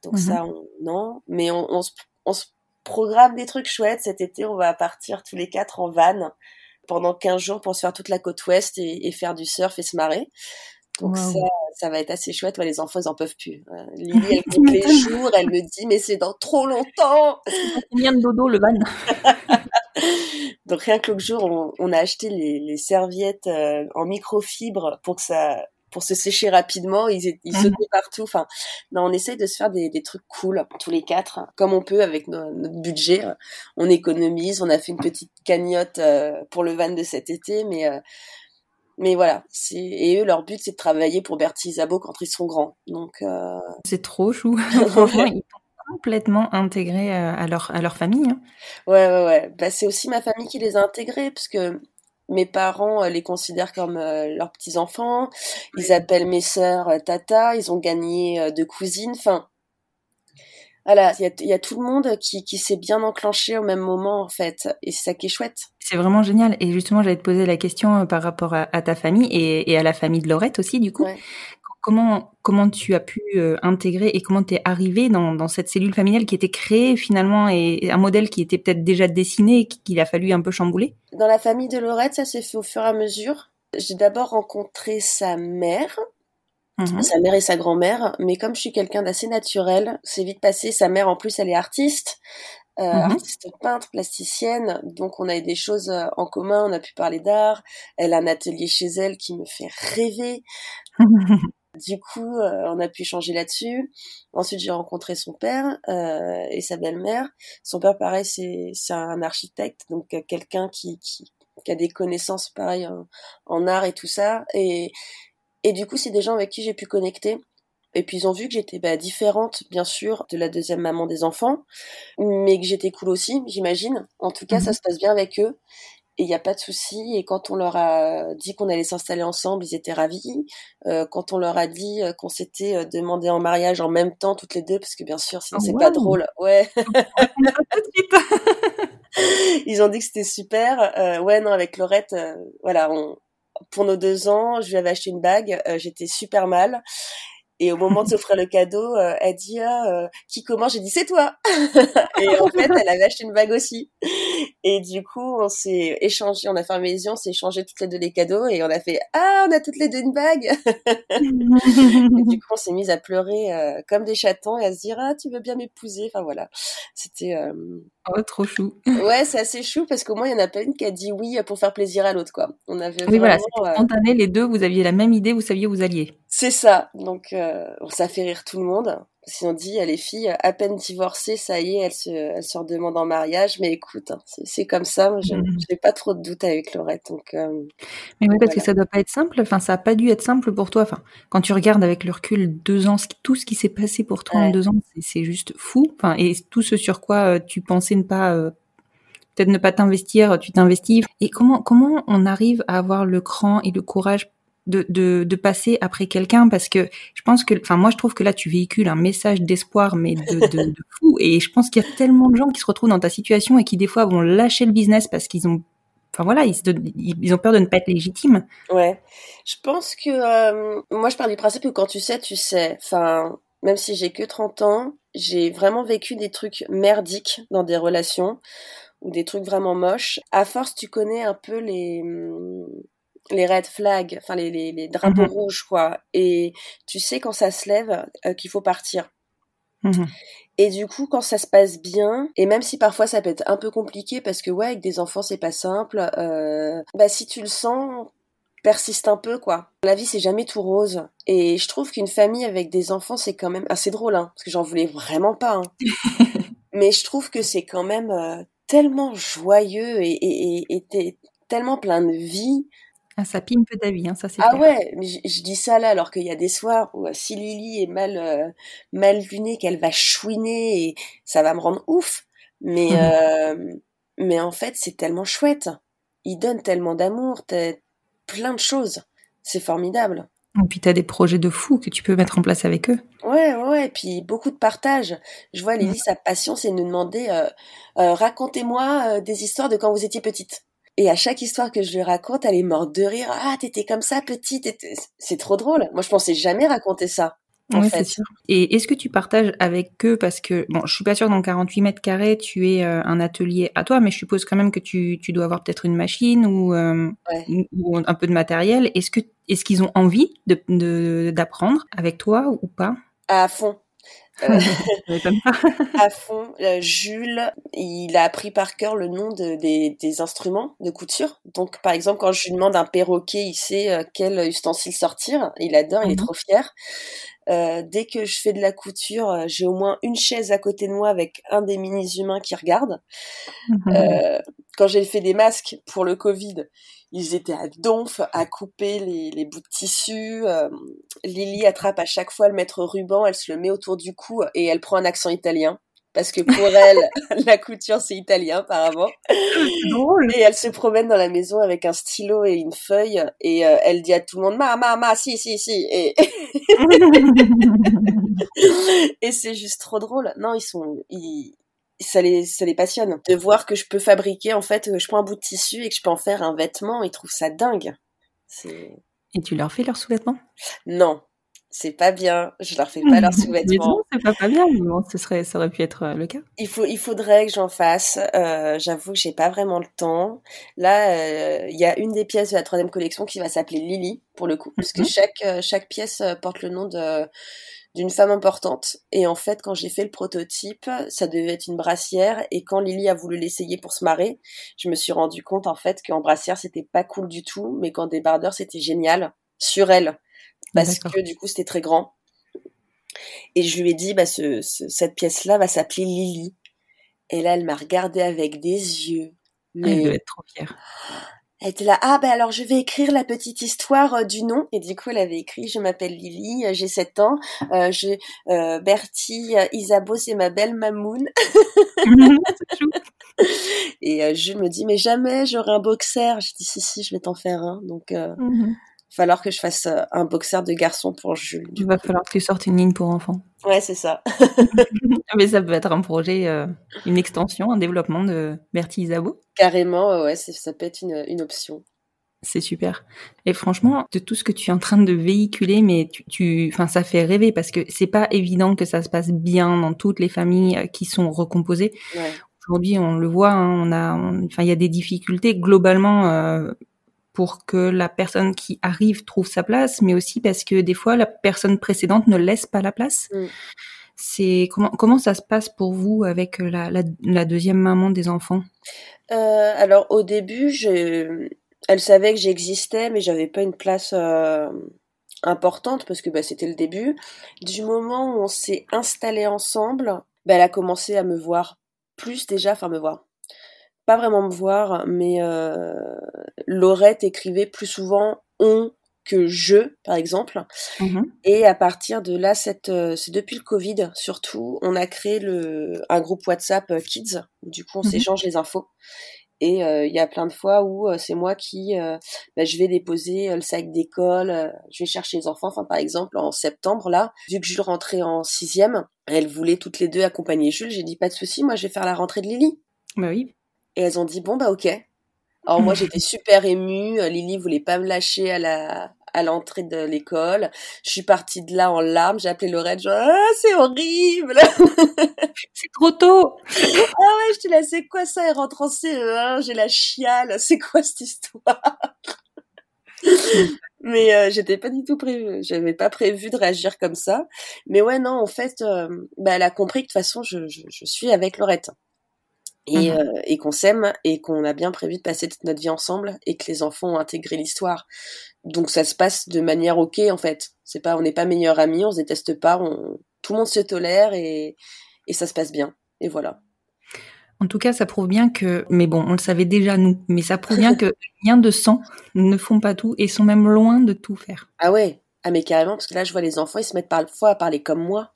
Donc Mhm. ça, on- non. Mais on, on se, on se programme des trucs chouettes. Cet été, on va partir tous les quatre en van pendant 15 jours pour se faire toute la côte ouest et, et faire du surf et se marrer. Donc ça, ça va être assez chouette. Ouais, les enfants, ils en peuvent plus. Euh, Lily, elle compte les jours. Elle me dit, mais c'est dans trop longtemps. Combien de dodo le van Donc rien que l'autre jour, on, on a acheté les, les serviettes euh, en microfibre pour que ça, pour se sécher rapidement. Ils, ils Mhm. sautaient partout. Enfin, non, on essaye de se faire des, des trucs cool tous les quatre, comme on peut avec no- notre budget. On économise. On a fait une petite cagnotte euh, pour le van de cet été, mais euh, mais voilà. Et eux, leur but, c'est de travailler pour Bertie Isabeau quand ils seront grands. Donc euh, C'est trop chou. Franchement, ils sont complètement intégrés euh, à leur, à leur famille. hein. Ouais, ouais, ouais. Bah, c'est aussi ma famille qui les a intégrés, parce que mes parents euh, les considèrent comme euh, leurs petits-enfants. Ils appellent mes sœurs tata. Ils ont gagné deux cousines. Enfin, voilà, il y a, il y a tout le monde qui, qui s'est bien enclenché au même moment, en fait. Et c'est ça qui est chouette. C'est vraiment génial. Et justement, j'allais te poser la question par rapport à, à ta famille et, et à la famille de Laurette aussi, du coup. Ouais. Comment, comment tu as pu euh, intégrer et comment tu es arrivé dans, dans cette cellule familiale qui était créée finalement et un modèle qui était peut-être déjà dessiné et qu'il a fallu un peu chambouler? Dans la famille de Laurette, ça s'est fait au fur et à mesure. J'ai d'abord rencontré sa mère, Mhm. sa mère et sa grand-mère, mais comme je suis quelqu'un d'assez naturel, c'est vite passé. Sa mère, en plus, elle est artiste, euh, Mhm. artiste peintre, plasticienne, donc on a eu des choses euh, en commun, on a pu parler d'art. Elle a un atelier chez elle qui me fait rêver. Du coup, euh, on a pu changer là-dessus. Ensuite, j'ai rencontré son père euh, et sa belle-mère. Son père, pareil, c'est c'est un architecte, donc euh, quelqu'un qui, qui qui a des connaissances pareil en, en art et tout ça. Et et du coup, c'est des gens avec qui j'ai pu connecter. Et puis ils ont vu que j'étais bah, différente, bien sûr, de la deuxième maman des enfants, mais que j'étais cool aussi, j'imagine. En tout cas, ça Mhm. se passe bien avec eux. Et il n'y a pas de souci. Et quand on leur a dit qu'on allait s'installer ensemble, ils étaient ravis. Euh, quand on leur a dit euh, qu'on s'était euh, demandé en mariage en même temps, toutes les deux, parce que bien sûr, sinon Oh, c'est pas drôle. Ouais, ils ont dit que c'était super. Euh, ouais, non, avec Laurette, euh, voilà, on, pour nos deux ans, je lui avais acheté une bague. J'étais super mal. Et au moment de s'offrir le cadeau, euh, elle dit ah, euh, qui commence? J'ai dit c'est toi. et en fait, elle avait acheté une bague aussi. Et du coup, on s'est échangé, on a fermé les yeux, on s'est échangé toutes les deux les cadeaux et on a fait ah, on a toutes les deux une bague. Et du coup, on s'est mis à pleurer euh, comme des chatons et à se dire ah, tu veux bien m'épouser? Enfin voilà, c'était Oh, trop chou. Ouais, c'est assez chou parce qu'au moins il y en a pas une qui a dit oui pour faire plaisir à l'autre, quoi. On avait Oui, voilà, euh, spontané, les deux, vous aviez la même idée, vous saviez où vous alliez. C'est ça. Donc, euh, ça fait rire tout le monde. Si on dit, les filles, à peine divorcées, ça y est, elles se, elles se redemandent en mariage. Mais écoute, hein, c'est comme ça. Moi, je Mhm. n'ai pas trop de doute avec Laurette. Donc, euh, Mais oui, parce Voilà. que ça doit pas être simple. Enfin, ça a pas dû être simple pour toi. Enfin, quand tu regardes avec le recul deux ans, tout ce qui s'est passé pour toi en deux ans, c'est- c'est juste fou. Enfin, et tout ce sur quoi euh, tu pensais ne pas, euh, peut-être ne pas t'investir, tu t'investis. Et comment, comment on arrive à avoir le cran et le courage de, de, de passer après quelqu'un parce que je pense que, enfin, moi, je trouve que là, tu véhicules un message d'espoir, mais de, de, de fou. Et je pense qu'il y a tellement de gens qui se retrouvent dans ta situation et qui, des fois, vont lâcher le business parce qu'ils ont, enfin, voilà, ils, donnent- ont peur de ne pas être légitimes. ouais. Je pense que, euh, moi, je pars du principe que quand tu sais, tu sais. Enfin, même si j'ai que 30 ans, j'ai vraiment vécu des trucs merdiques dans des relations ou des trucs vraiment moches. À force, tu connais un peu les, les red flags, enfin les, les, les drapeaux Mhm. rouges, quoi. Et tu sais quand ça se lève euh, qu'il faut partir. Mhm. Et du coup, quand ça se passe bien, et même si parfois ça peut être un peu compliqué parce que ouais, avec des enfants c'est pas simple, euh, bah si tu le sens, persiste un peu quoi. La vie c'est jamais tout rose. Et je trouve qu'une famille avec des enfants c'est quand même assez drôle, hein, parce que j'en voulais vraiment pas. hein. Mais je trouve que c'est quand même euh, tellement joyeux et, et, et, et t'es tellement plein de vie. Ah, ça pimpe ta vie, hein, ça c'est Ah clair. ouais, mais je, dis ça là alors qu'il y a des soirs où euh, si Lily est mal euh, mal lunée, qu'elle va chouiner et ça va me rendre ouf. Mais Mhm. euh, mais en fait c'est tellement chouette. Ils donnent tellement d'amour, t'as plein de choses. C'est formidable. Et puis t'as des projets de fou que tu peux mettre en place avec eux. Ouais, ouais, et puis beaucoup de partage. Je vois Lily, sa passion, c'est de nous demander racontez-moi des histoires de quand vous étiez petite. Et à chaque histoire que je lui raconte, elle est morte de rire. Ah, t'étais comme ça, petite. C'est trop drôle. Moi, je pensais jamais raconter ça. En Oui, fait. c'est sûr. Et est-ce que tu partages avec eux parce que bon, je suis pas sûre dans 48 mètres carrés, tu es euh, un atelier à toi, mais je suppose quand même que tu, tu dois avoir peut-être une machine ou, euh, Ouais. ou- ou un peu de matériel. Est-ce que est-ce qu'ils ont envie de- d'apprendre avec toi ou pas? À fond. À fond. Euh, Jules, il a appris par cœur le nom de- des, des instruments de couture. Donc, par exemple, quand je lui demande un perroquet, il sait euh, quel ustensile sortir. Il adore, il est Mhm. trop fier. Euh, dès que je fais de la couture, j'ai au moins une chaise à côté de moi avec un des mini-humains qui regarde. Euh, quand j'ai fait des masques pour le Covid, ils étaient à donf à couper les, les bouts de tissu. Euh, Lily attrape à chaque fois le maître ruban, elle se le met autour du cou et elle prend un accent italien. Parce que pour elle, la couture, c'est italien, apparemment. Drôle. Et elle se promène dans la maison avec un stylo et une feuille. Et euh, elle dit à tout le monde, ma, ma, ma, si, si, si. Et, et c'est juste trop drôle. Non, ils sont, ils, ça les, ça les passionne. De voir que je peux fabriquer, en fait, euh, je prends un bout de tissu et que je peux en faire un vêtement, ils trouvent ça dingue. Et tu leur fais leurs sous-vêtements? Non, c'est pas bien. Je leur fais pas leurs sous-vêtements. c'est pas, pas bien, mais bon, ce serait, ça aurait pu être euh, le cas. Il faut, il faudrait que j'en fasse. Euh, J'avoue que j'ai pas vraiment le temps. Là, euh, il y a une des pièces de la troisième collection qui va s'appeler Lily pour le coup, parce que Mhm. chaque chaque pièce porte le nom de d'une femme importante. Et en fait, quand j'ai fait le prototype, ça devait être une brassière. Et quand Lily a voulu l'essayer pour se marrer, je me suis rendu compte en fait qu'en brassière c'était pas cool du tout, mais qu'en débardeur c'était génial sur elle, parce que du coup c'était très grand. Et je lui ai dit, bah, ce, ce- cette pièce-là va s'appeler Lily. Et là, elle m'a regardé avec des yeux. Elle Mais doit être trop fière. Elle était là, ah bah alors je vais écrire la petite histoire euh, du nom. Et du coup, elle avait écrit, je m'appelle Lily, euh, j'ai 7 ans, euh, je, euh, Bertie, Isabeau, c'est ma belle mamoun. Et euh, Jules me dit, mais jamais j'aurai un boxer. Je dis, si, si, je vais t'en faire un. Donc, euh, il va falloir que je fasse un boxer de garçon pour Jules. Il va coup. falloir que tu sortes une ligne pour enfants. Ouais, c'est ça. Mais ça peut être un projet, une extension, un développement de Bertie Isabeau. Carrément, ouais, ça peut être une, une option. C'est super. Et franchement, de tout ce que tu es en train de véhiculer, mais tu, tu, enfin, ça fait rêver parce que c'est pas évident que ça se passe bien dans toutes les familles euh, qui sont recomposées. Ouais. Aujourd'hui, on le voit, hein, on a, on- enfin, il y a des difficultés globalement euh, pour que la personne qui arrive trouve sa place, mais aussi parce que des fois la personne précédente ne laisse pas la place. Mm. C'est comment ça se passe pour vous avec la, la, deuxième maman des enfants? Euh, Alors au début, je... elle savait que j'existais, mais j'avais pas une place euh, importante parce que bah, c'était le début. Du moment où on s'est installé ensemble, bah, elle a commencé à me voir plus déjà, enfin me voir pas vraiment me voir, mais euh, Laurette écrivait plus souvent on que je, par exemple. Mhm. Et à partir de là, euh, c'est depuis le Covid surtout, on a créé le, un groupe WhatsApp euh, Kids, où du coup on mhm. s'échange les infos. Et euh, il y a plein de fois où c'est moi qui, bah, je vais déposer le sac d'école, je vais chercher les enfants. Enfin, par exemple, en septembre là, vu que Jules rentrait en sixième, elle voulait toutes les deux accompagner Jules. J'ai dit pas de souci, moi je vais faire la rentrée de Lily. Bah oui. Et elles ont dit bon bah ok. Alors moi j'étais super émue, Lily voulait pas me lâcher à la à l'entrée de l'école. Je suis partie de là en larmes, j'ai appelé Lorette, genre ah, c'est horrible. c'est trop tôt. ah ouais, je te laisse, c'est quoi ça? Elle rentre en CE1, j'ai la chiale, c'est quoi cette histoire? Mais euh, j'étais pas du tout prévu, j'avais pas prévu de réagir comme ça. Mais ouais, non, en fait, euh, bah, elle a compris que de toute façon, je, je, je suis avec Laurette et, mmh euh, et qu'on s'aime et qu'on a bien prévu de passer toute notre vie ensemble et que les enfants ont intégré l'histoire. Donc ça se passe de manière ok en fait. C'est pas, on n'est pas meilleurs amis, on se déteste pas, on, tout le monde se tolère et, et ça se passe bien. Et voilà. En tout cas, ça prouve bien que, mais bon, on le savait déjà nous, mais ça prouve bien que rien de sang ne font pas tout et sont même loin de tout faire. Ah ouais, ah mais carrément, parce que là je vois les enfants, ils se mettent parfois à parler comme moi.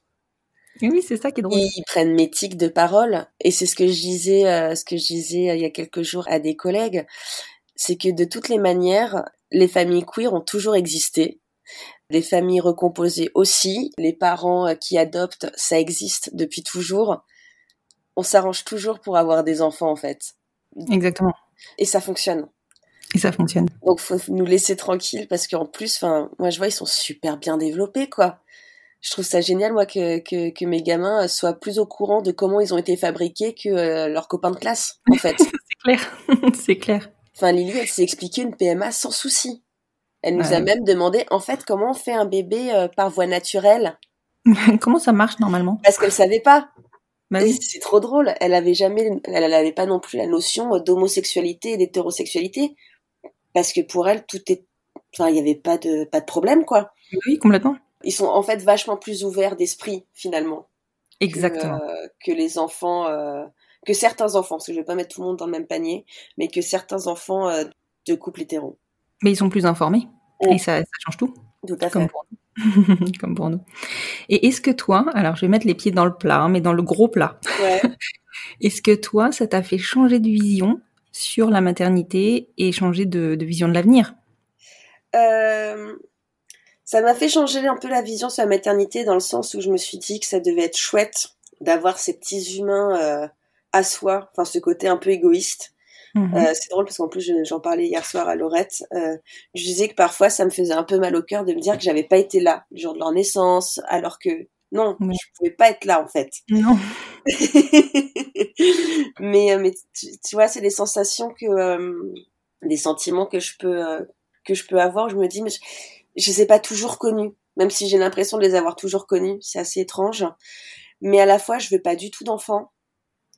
Oui, c'est ça qui est drôle. Ils prennent mes tics de parole, et c'est ce que je disais, euh, ce que je disais euh, il y a quelques jours à des collègues, c'est que de toutes les manières, les familles queer ont toujours existé. Les familles recomposées aussi, les parents euh, qui adoptent, ça existe depuis toujours. On s'arrange toujours pour avoir des enfants en fait. Exactement. Et ça fonctionne. Et ça fonctionne. Donc faut nous laisser tranquilles parce qu'en plus, enfin, moi je vois ils sont super bien développés quoi je trouve ça génial moi que, que, que, mes gamins soient plus au courant de comment ils ont été fabriqués que euh, leurs copains de classe en fait. c'est clair, c'est clair. Enfin Lily elle s'est expliqué une PMA sans souci. Elle nous a même demandé en fait comment on fait un bébé euh, par voie naturelle. comment ça marche normalement? Parce qu'elle savait pas. Bah c'est trop drôle. Elle avait jamais, elle n'avait pas non plus la notion d'homosexualité et d'hétérosexualité parce que pour elle tout est, enfin il y avait pas de pas de problème quoi. Oui complètement ils sont en fait vachement plus ouverts d'esprit finalement. Exactement. Que, euh, les enfants, euh, que certains enfants, parce que je vais pas mettre tout le monde dans le même panier, mais que certains enfants euh, de couple hétéro. Mais ils sont plus informés oh. et ça, change tout. Tout à Comme Pour nous. Comme pour nous. Et est-ce que toi, alors je vais mettre les pieds dans le plat, hein, mais dans le gros plat. Ouais. est-ce que toi, ça t'a fait changer de vision sur la maternité et changer de, de vision de l'avenir? Euh, ça m'a fait changer un peu la vision sur la maternité dans le sens où je me suis dit que ça devait être chouette d'avoir ces petits humains euh, à soi, enfin ce côté un peu égoïste. Mhm. Euh, c'est drôle parce qu'en plus j'en parlais hier soir à Laurette. Euh, je disais que parfois ça me faisait un peu mal au cœur de me dire que j'avais pas été là le jour de leur naissance, alors que non, je pouvais pas être là en fait. Non. mais mais tu, vois, c'est des sensations que, des sentiments que je peux que je peux avoir. Je me dis mais je les ai pas toujours connus, même si j'ai l'impression de les avoir toujours connus. C'est assez étrange. Mais à la fois, je veux pas du tout d'enfants.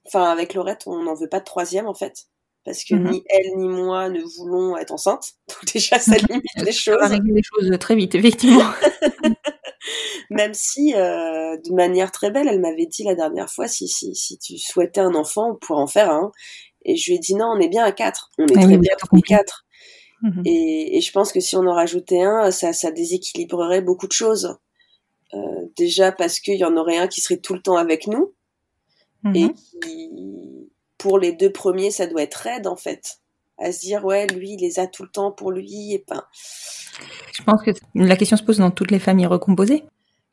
Enfin, avec Laurette, on n'en veut pas de troisième, en fait. Parce que mhm. ni elle ni moi ne voulons être enceintes. Donc déjà, ça limite les choses. Ça régler les choses très vite, effectivement. Même si, euh, de manière très belle, elle m'avait dit la dernière fois, si, si, si tu souhaitais un enfant, on pourrait en faire un. Et je lui ai dit non, on est bien à quatre. On est ah très bien à quatre. Mhm. Et, et, je pense que si on en rajoutait un, ça, ça déséquilibrerait beaucoup de choses. Euh, déjà parce qu'il y en aurait un qui serait tout le temps avec nous. Et mhm. qui, pour les deux premiers, ça doit être raide en fait. À se dire, ouais, lui, il les a tout le temps pour lui. Et ben... Je pense que la question se pose dans toutes les familles recomposées.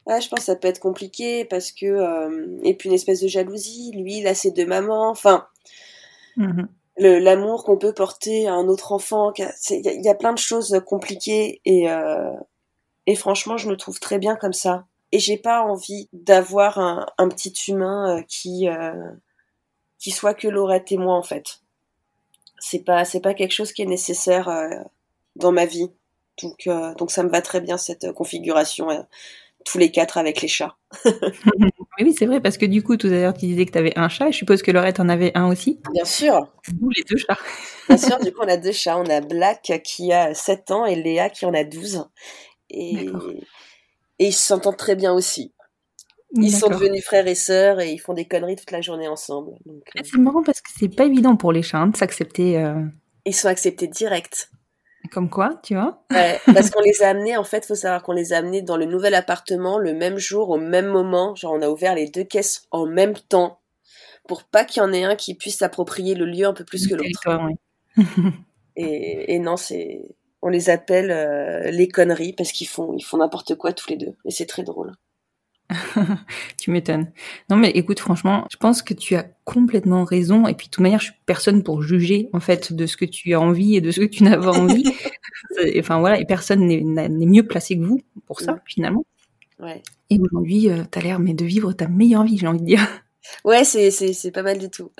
Ouais, je pense que ça peut être compliqué parce que. Euh, et puis une espèce de jalousie. Lui, il a ses deux mamans. Enfin. Mhm l'amour qu'on peut porter à un autre enfant. Il y, a plein de choses compliquées et, euh, et franchement, je me trouve très bien comme ça. Et j'ai pas envie d'avoir un, un, petit humain euh, qui euh, qui soit que Laurette et moi en fait. C'est pas c'est pas quelque chose qui est nécessaire euh, dans ma vie. Donc donc ça me va très bien cette configuration tous les quatre avec les chats. oui, c'est vrai, parce que du coup, tout à l'heure, tu disais que tu avais un chat. Je suppose que Laurette en avait un aussi. Bien sûr. Nous, les deux chats. Bien sûr, du coup, on a deux chats. On a Black qui a 7 ans et Léa qui en a 12. Et, et ils s'entendent très bien aussi. Ils sont devenus frères et sœurs et ils font des conneries toute la journée ensemble. Euh. C'est marrant parce que c'est pas évident pour les chats hein, de s'accepter. Euh. Ils sont acceptés direct. Comme quoi, tu vois? Ouais, Parce qu'on les a amenés, en fait, faut savoir qu'on les a amenés dans le nouvel appartement le même jour, au même moment. Genre, on a ouvert les deux caisses en même temps pour pas qu'il y en ait un qui puisse s'approprier le lieu un peu plus que l'autre. et, et, non, c'est, on les appelle euh, les conneries parce qu'ils font, ils font n'importe quoi tous les deux. Et c'est très drôle. tu m'étonnes. Non, mais écoute, franchement, je pense que tu as complètement raison. Et puis, de toute manière, je suis personne pour juger, en fait, de ce que tu as envie et de ce que tu n'as pas envie. enfin, voilà, et personne n'est mieux placé que vous pour ça, finalement. Ouais. Et aujourd'hui, euh, tu as l'air mais de vivre ta meilleure vie, j'ai envie de dire. Ouais, c'est, c'est, pas mal du tout.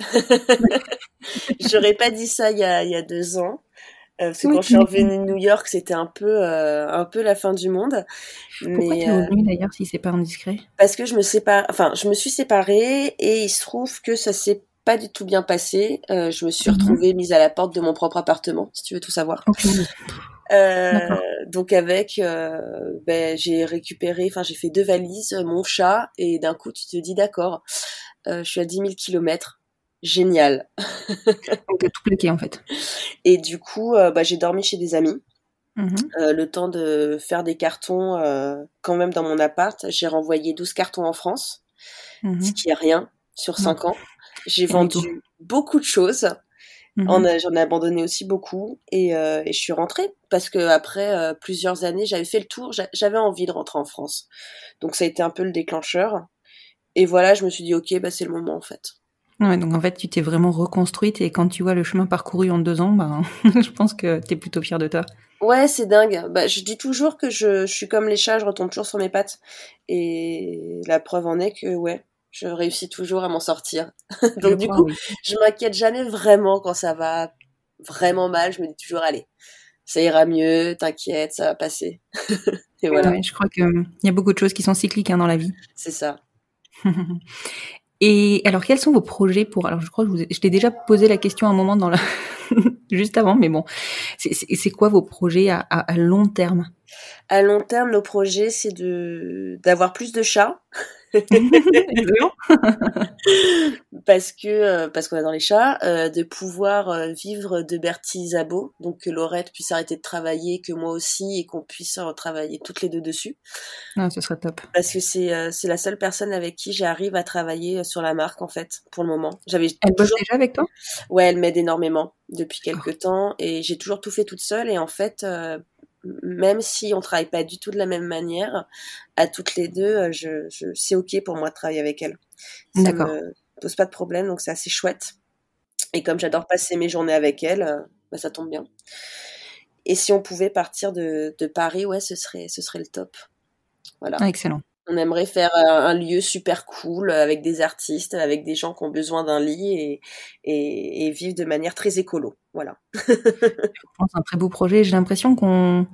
J'aurais pas dit ça il y a, il y a deux ans. Euh, parce que quand je suis revenue de New York, c'était un peu, euh, un peu la fin du monde. Pourquoi es revenue euh, d'ailleurs si c'est pas indiscret? Parce que je me sépare, enfin, je me suis séparée et il se trouve que ça s'est pas du tout bien passé. je me suis mhm. retrouvée mise à la porte de mon propre appartement, si tu veux tout savoir. donc avec, ben, j'ai récupéré, enfin j'ai fait deux valises, mon chat, et d'un coup tu te dis d'accord, je suis à 10 000 kilomètres, génial. Donc tout plaqué en fait. Et du coup, euh, bah, j'ai dormi chez des amis. Mhm. Euh, le temps de faire des cartons euh, quand même dans mon appart. J'ai renvoyé 12 cartons en France, mhm. ce qui est rien sur 5 ans. J'ai vendu beaucoup de choses. Mhm. J'en ai abandonné aussi beaucoup et, et, je suis rentrée parce que après plusieurs années, j'avais fait le tour, j'avais envie de rentrer en France. Donc ça a été un peu le déclencheur. Et voilà, je me suis dit ok, bah c'est le moment en fait. Ouais, donc en fait, tu t'es vraiment reconstruite et quand tu vois le chemin parcouru en deux ans, bah, je pense que t'es plutôt fière de toi. Ouais, c'est dingue. Bah, je dis toujours que je, je, suis comme les chats, je retombe toujours sur mes pattes. Et la preuve en est que, ouais, je réussis toujours à m'en sortir. donc du coup, je m'inquiète jamais vraiment quand ça va vraiment mal. Je me dis toujours, allez, ça ira mieux, t'inquiète, ça va passer. et voilà. Ouais, je crois qu'il y a beaucoup de choses qui sont cycliques hein, dans la vie. C'est ça. Et alors, quels sont vos projets pour Alors, je crois que je, je t'ai déjà posé la question un moment dans la juste avant, mais bon, c'est quoi vos projets à, à, à long terme? À long terme, nos projets, c'est de d'avoir plus de chats. parce que euh, parce qu'on dans les chats, euh, de pouvoir euh, vivre de Bertie Zabo, donc que Laurette puisse arrêter de travailler, que moi aussi, et qu'on puisse travailler toutes les deux dessus. Ah, ce serait top. Parce que c'est c'est la seule personne avec qui j'arrive à travailler sur la marque en fait pour le moment. J'avais elle bosse déjà avec toi? Ouais, elle m'aide énormément depuis quelques temps et j'ai toujours tout fait toute seule et en fait même si on travaille pas du tout de la même manière, à toutes les deux, euh, je, je c'est ok pour moi de travailler avec elle. Ça me pose pas de problème, donc c'est assez chouette. Et comme j'adore passer mes journées avec elle, euh, bah, ça tombe bien. Et si on pouvait partir de, de Paris, ouais, ce serait, ce serait le top. Voilà. Ah, excellent. On aimerait faire un, lieu super cool avec des artistes, avec des gens qui ont besoin d'un lit et, et, et, vivre de manière très écolo. Voilà. c'est un très beau projet. J'ai l'impression qu'on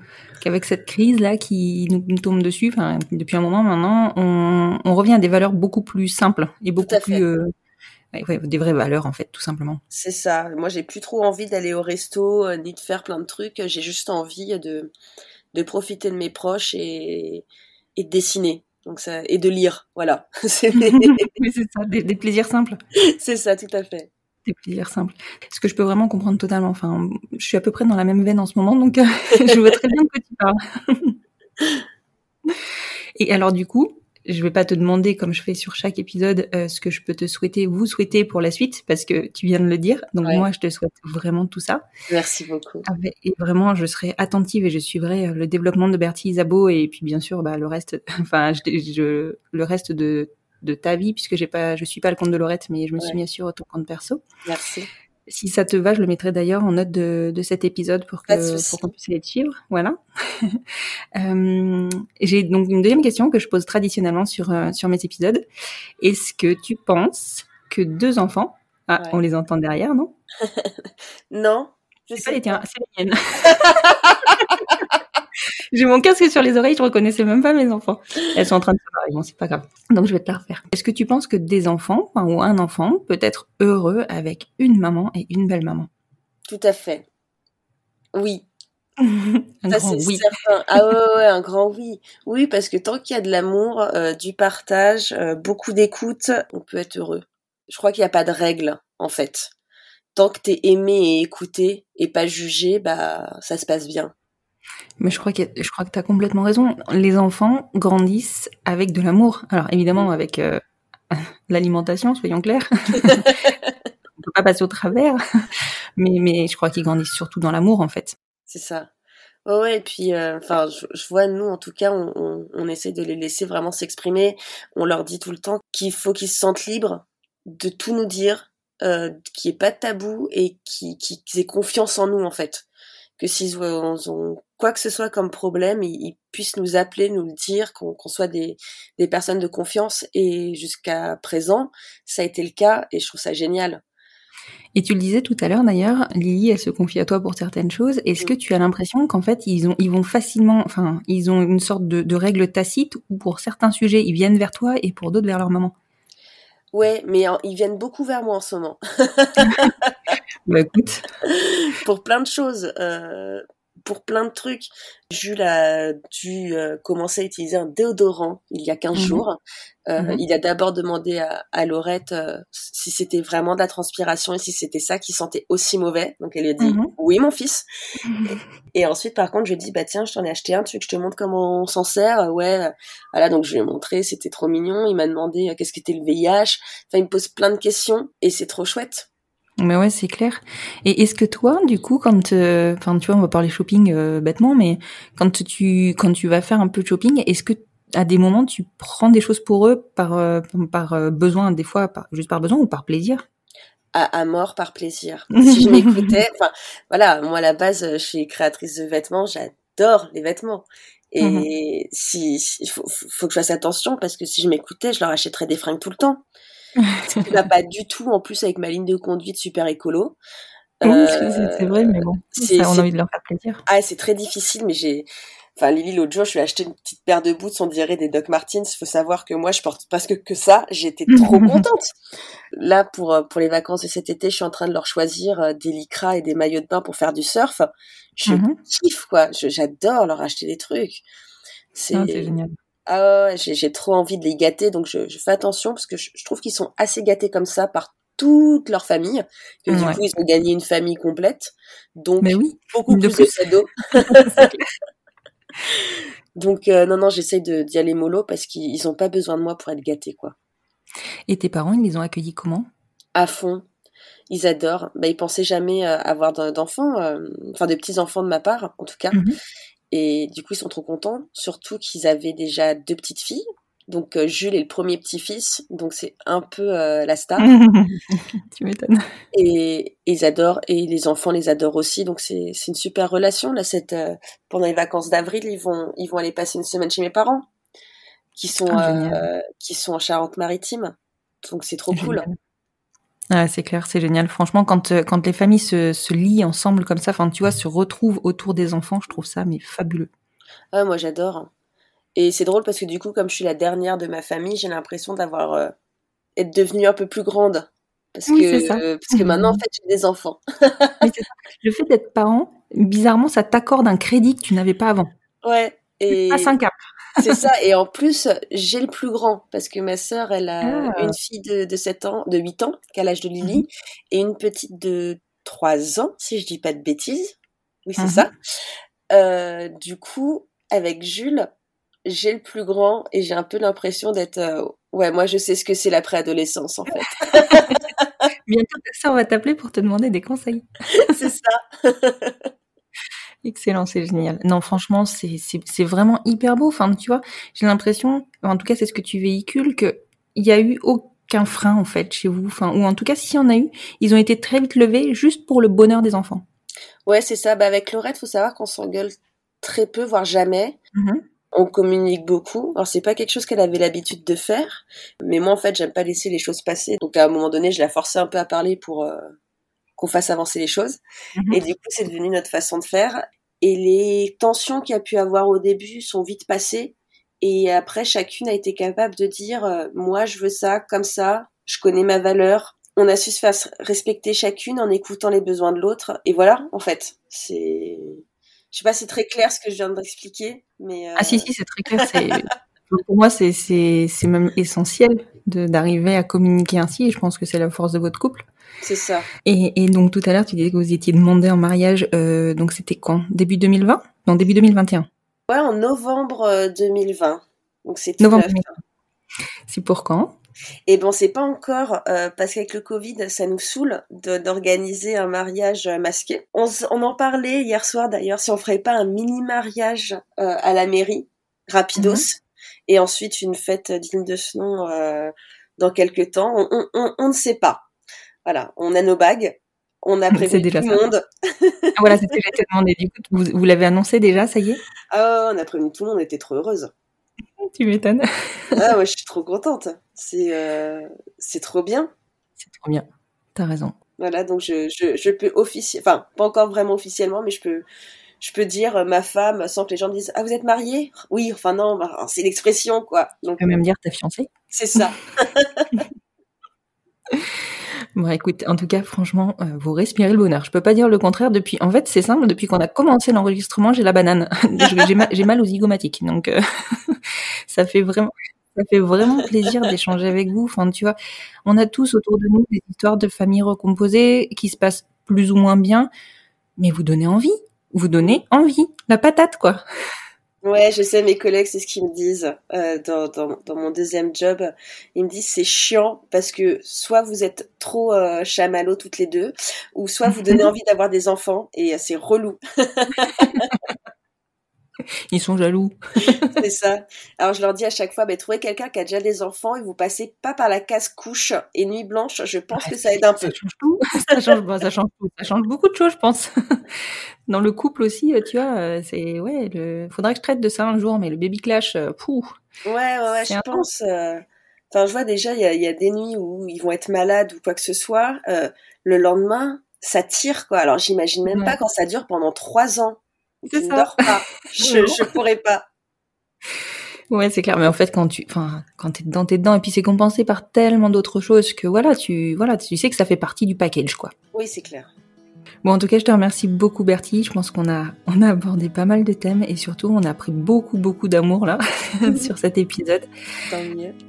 qu'avec cette crise là qui nous, tombe dessus, depuis un moment maintenant, on, on, revient à des valeurs beaucoup plus simples et beaucoup plus euh, ouais, des vraies valeurs en fait, tout simplement. C'est ça. Moi, j'ai plus trop envie d'aller au resto euh, ni de faire plein de trucs. J'ai juste envie de de profiter de mes proches et et de dessiner. Donc ça, et de lire, voilà. c'est ça, des, plaisirs simples. C'est ça, tout à fait. Des plaisirs simples. Ce que je peux vraiment comprendre totalement. Enfin, je suis à peu près dans la même veine en ce moment, donc je vois très bien de quoi tu parles. et alors du coup, je vais pas te demander, comme je fais sur chaque épisode, euh, ce que je peux te souhaiter, vous souhaiter pour la suite, parce que tu viens de le dire. Donc moi, je te souhaite vraiment tout ça. Merci beaucoup. Ah, et vraiment, je serai attentive et je suivrai euh, le développement de Bertie Isabeau et puis bien sûr, bah, le reste, enfin, je, le reste de, de ta vie, puisque j'ai pas, je suis pas le compte de Laurette, mais je me suis mis sur ton compte perso. Merci. Si ça te va, je le mettrai d'ailleurs en note de, de cet épisode pour que pour qu'on puisse aller te suivre. Voilà. euh, J'ai donc une deuxième question que je pose traditionnellement sur euh, sur mes épisodes. Est-ce que tu penses que deux enfants, ah, on les entend derrière, non? Non. C'est pas les tiens, c'est les miennes. J'ai mon casque sur les oreilles, je reconnaissais même pas mes enfants. Elles sont en train de se parler, bon, c'est pas grave. Donc je vais te la refaire. Est-ce que tu penses que des enfants, enfin, ou un enfant, peut être heureux avec une maman et une belle maman Tout à fait. Oui. un Ça, grand oui. certain. Ah ouais, ouais, ouais, un grand oui. Oui, parce que tant qu'il y a de l'amour, euh, du partage, euh, beaucoup d'écoute, on peut être heureux. Je crois qu'il n'y a pas de règle, en fait. Tant que t'es aimé et écouté et pas jugé, bah ça se passe bien. Mais je crois que je crois que t'as complètement raison. Les enfants grandissent avec de l'amour. Alors évidemment avec euh, l'alimentation, soyons clairs. On peut pas passer au travers, mais mais je crois qu'ils grandissent surtout dans l'amour en fait. C'est ça. Ouais, ouais, et puis, euh, enfin, je, je vois, nous, en tout cas, on, on, on essaie de les laisser vraiment s'exprimer. On leur dit tout le temps qu'il faut qu'ils se sentent libres de tout nous dire, euh, qu'il n'y ait pas de tabou et qu'ils qu'ils aient confiance en nous, en fait. Que s'ils ont, ont quoi que ce soit comme problème, ils, ils puissent nous appeler, nous le dire, qu'on soit des, des personnes de confiance. Et jusqu'à présent, ça a été le cas et je trouve ça génial. Et tu le disais tout à l'heure d'ailleurs, Lily, elle se confie à toi pour certaines choses. Est-ce que tu as l'impression qu'en fait ils ont, ils vont facilement, enfin, ils ont une sorte de, de règle tacite où pour certains sujets ils viennent vers toi et pour d'autres vers leur maman? Ouais, mais en- ils viennent beaucoup vers moi en ce moment. Bah écoute, pour plein de choses, euh, pour plein de trucs. Jules a dû euh, commencer à utiliser un déodorant il y a 15 Mhm. jours. Euh, Mhm. Il a d'abord demandé à, à Laurette euh, si c'était vraiment de la transpiration et si c'était ça qui sentait aussi mauvais. Donc elle lui a dit Mhm. oui mon fils. Et ensuite par contre je lui ai dit bah tiens je t'en ai acheté un, tu veux que je te montre comment on s'en sert? Euh, Ouais, euh, voilà donc je lui ai montré, c'était trop mignon. Il m'a demandé qu'est-ce qu'était le VIH. Enfin il me pose plein de questions et c'est trop chouette. Mais ouais, c'est clair. Et est-ce que toi, du coup, quand, euh, enfin, tu vois, on va parler shopping euh, bêtement, mais quand tu, quand tu vas faire un peu de shopping, est-ce que à des moments tu prends des choses pour eux par, euh, par euh, besoin, des fois, par, juste par besoin ou par plaisir? À, à mort par plaisir. Si je m'écoutais, enfin voilà, moi à la base je suis créatrice de vêtements, j'adore les vêtements. Et Mhm. si, si faut, faut faut que je fasse attention parce que si je m'écoutais, je leur achèterais des fringues tout le temps. Ce qui va pas du tout en plus avec ma ligne de conduite super écolo. Euh, c'est c'est vrai, mais bon, ça, on a envie de leur faire plaisir. Ah, c'est très difficile, mais j'ai. Enfin, Lily, l'autre jour, je lui ai acheté une petite paire de boots, on dirait des Doc Martens. Faut savoir que moi, je porte presque que ça. J'étais trop contente. Là, pour, euh, pour les vacances de cet été, je suis en train de leur choisir euh, des lycras et des maillots de bain pour faire du surf. Je Mhm. kiffe, quoi. J'adore leur acheter des trucs. C'est Ah, c'est génial. Ah j'ai trop envie de les gâter, donc je, je fais attention parce que je, je trouve qu'ils sont assez gâtés comme ça par toute leur famille, que du Ouais. coup, ils ont gagné une famille complète. Donc, Mais oui, beaucoup de plus, plus. de cadeaux. Donc euh, non non, j'essaye de d'y aller mollo parce qu'ils ils ont pas besoin de moi pour être gâtés quoi. Et tes parents, ils les ont accueillis comment? À fond, ils adorent. Bah ils pensaient jamais euh, avoir d'en- d'enfants, euh, enfin de petits enfants de ma part en tout cas. Mhm. Et du coup ils sont trop contents, surtout qu'ils avaient déjà deux petites filles. Donc euh, Jules est le premier petit-fils, donc c'est un peu euh, la star. tu m'étonnes. Et, et ils adorent, et les enfants les adorent aussi, donc c'est c'est une super relation là. Cette euh, pendant les vacances d'avril, ils vont ils vont aller passer une semaine chez mes parents, qui sont Ah, qui sont en Charente-Maritime, donc c'est trop cool. Ah, c'est clair, c'est génial. Franchement, quand, euh, quand les familles se, se lient ensemble comme ça, enfin, tu vois, se retrouvent autour des enfants, je trouve ça mais fabuleux. Ah moi j'adore. Et c'est drôle parce que du coup, comme je suis la dernière de ma famille, j'ai l'impression d'avoir euh, être devenue un peu plus grande. Parce Oui, que parce maintenant en fait j'ai des enfants. Ça. Le fait d'être parent, bizarrement, ça t'accorde un crédit que tu n'avais pas avant. Ouais. Et Passe un cap. C'est ça. Et en plus, j'ai le plus grand parce que ma sœur, elle a Ah. une fille de, de 7 ans, de 8 ans, qui a l'âge de Lily, Mhm. et une petite de 3 ans, si je dis pas de bêtises. Oui, c'est Mhm. ça. Euh, du coup, avec Jules, j'ai le plus grand et j'ai un peu l'impression d'être. euh, ouais, moi, je sais ce que c'est la préadolescence, en fait. Bientôt, ta sœur va t'appeler pour te demander des conseils. c'est ça. Excellent, c'est génial. Non, franchement, c'est c'est c'est vraiment hyper beau. Enfin, tu vois, j'ai l'impression, en tout cas, c'est ce que tu véhicules, que il y a eu aucun frein en fait chez vous. Enfin, ou en tout cas, s'il y en a eu, ils ont été très vite levés juste pour le bonheur des enfants. Ouais, c'est ça. Bah, avec Laurette, faut savoir qu'on s'engueule très peu, voire jamais. Mhm. On communique beaucoup. Alors c'est pas quelque chose qu'elle avait l'habitude de faire, mais moi en fait j'aime pas laisser les choses passer. Donc à un moment donné, je la forçais un peu à parler pour euh, qu'on fasse avancer les choses. Mhm. Et du coup c'est devenu notre façon de faire. et les tensions qu'il y a pu avoir au début sont vite passées. Et après, chacune a été capable de dire, euh, moi, je veux ça, comme ça, je connais ma valeur. On a su se faire respecter chacune en écoutant les besoins de l'autre. Et voilà, en fait, c'est... Je sais pas si c'est très clair ce que je viens d'expliquer, mais... Ah si, si, c'est très clair. Pour moi, c'est, même essentiel d'arriver à communiquer ainsi, et je pense que c'est la force de votre couple. C'est ça. Et, et donc tout à l'heure, tu disais que vous étiez demandé en mariage, euh, donc c'était quand? Début 2020 Non, début 2021. Ouais, en novembre 2020. Euh, donc c'est novembre 2020. C'est pour quand? Et bon, c'est pas encore euh, parce qu'avec le Covid, ça nous saoule d'organiser un mariage masqué. On, on, en parlait hier soir d'ailleurs si on ferait pas un mini mariage euh, à la mairie, rapidos, mhm. et ensuite une fête digne de ce nom dans quelques temps. On, on, on, ne sait pas. Voilà, on a nos bagues, on a prévu tout le monde. ah, voilà, c'est ce que demandé. Du coup, vous, vous l'avez annoncé déjà, ça y est? Ah, on a prévenu tout le monde, on était trop heureuse. Tu m'étonnes. ah ouais, je suis trop contente. C'est euh, c'est trop bien. C'est trop bien. T'as raison. Voilà, donc je, je, je peux officiellement, enfin pas encore vraiment officiellement, mais je peux je peux dire euh, ma femme sans que les gens me disent ah vous êtes mariée? Oui, enfin non, bah, c'est l'expression quoi. Donc tu peux même dire ta fiancée. C'est ça. Bon, écoute, en tout cas, franchement, euh, vous respirez le bonheur. Je peux pas dire le contraire. Depuis, en fait, c'est simple. Depuis qu'on a commencé l'enregistrement, j'ai la banane. j'ai mal, aux zygomatiques. Donc, euh, ça fait vraiment, ça fait vraiment plaisir d'échanger avec vous. Enfin, tu vois, on a tous autour de nous des histoires de familles recomposées qui se passent plus ou moins bien, mais vous donnez envie. Vous donnez envie. La patate, quoi. Ouais, je sais, mes collègues, c'est ce qu'ils me disent euh, dans, dans, dans, mon deuxième job. Ils me disent c'est chiant parce que soit vous êtes trop euh, chamallows toutes les deux, ou soit vous donnez envie d'avoir des enfants et c'est relou. Ils sont jaloux. c'est ça. Alors je leur dis à chaque fois, bah, trouvez quelqu'un qui a déjà des enfants et vous passez pas par la case couche et nuit blanche. Je pense que ça aide un peu. Ça change tout. ça, change, ça, change tout. ça change beaucoup de choses, je pense. Dans le couple aussi, euh, tu vois, euh, c'est ouais. Le... Faudrait que je traite de ça un jour, mais le baby clash, euh, pouh. Ouais, ouais, ouais. Je pense. Enfin, je vois déjà, il y a, y a, des nuits où ils vont être malades ou quoi que ce soit. le lendemain, ça tire quoi. Alors j'imagine même pas quand ça dure pendant trois ans. Je ne dors pas. Je, je pourrais pas. Ouais, c'est clair. Mais en fait, quand tu, enfin, quand t'es dedans, t'es dedans. Et puis c'est compensé par tellement d'autres choses que voilà, tu, voilà, tu sais que ça fait partie du package, quoi. Oui, c'est clair. Bon, en tout cas, je te remercie beaucoup, Bertie. Je pense qu'on a, on a abordé pas mal de thèmes et surtout, on a pris beaucoup, beaucoup d'amour là sur cet épisode.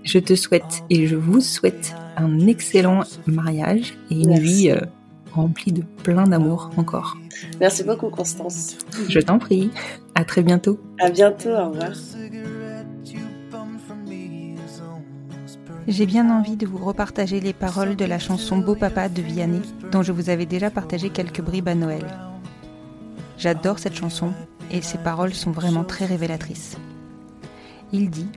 Je te souhaite et je vous souhaite un excellent mariage et une vie euh, rempli de plein d'amour encore. Merci beaucoup Constance. Je t'en prie. À très bientôt. À bientôt, au revoir. J'ai bien envie de vous repartager les paroles de la chanson Beau Papa de Vianney, dont je vous avais déjà partagé quelques bribes à Noël. J'adore cette chanson et ses paroles sont vraiment très révélatrices. Il dit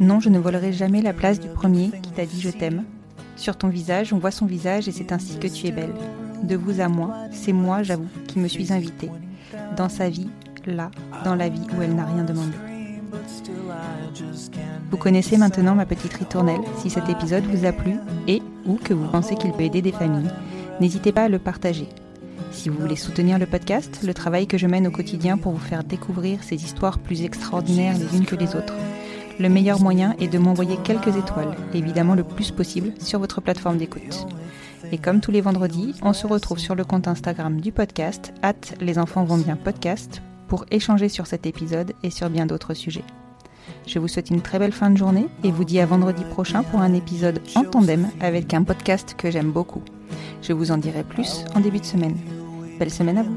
Non, je ne volerai jamais la place du premier qui t'a dit je t'aime, sur ton visage, on voit son visage et c'est ainsi que tu es belle. De vous à moi, c'est moi, j'avoue, qui me suis invitée. Dans sa vie, là, dans la vie où elle n'a rien demandé. Vous connaissez maintenant ma petite ritournelle. Si cet épisode vous a plu et ou que vous pensez qu'il peut aider des familles, n'hésitez pas à le partager. Si vous voulez soutenir le podcast, le travail que je mène au quotidien pour vous faire découvrir ces histoires plus extraordinaires les unes que les autres, le meilleur moyen est de m'envoyer quelques étoiles, évidemment le plus possible, sur votre plateforme d'écoute. Et comme tous les vendredis, on se retrouve sur le compte Instagram du podcast, at les enfants vont bien podcast, pour échanger sur cet épisode et sur bien d'autres sujets. Je vous souhaite une très belle fin de journée et vous dis à vendredi prochain pour un épisode en tandem avec un podcast que j'aime beaucoup. Je vous en dirai plus en début de semaine. Belle semaine à vous.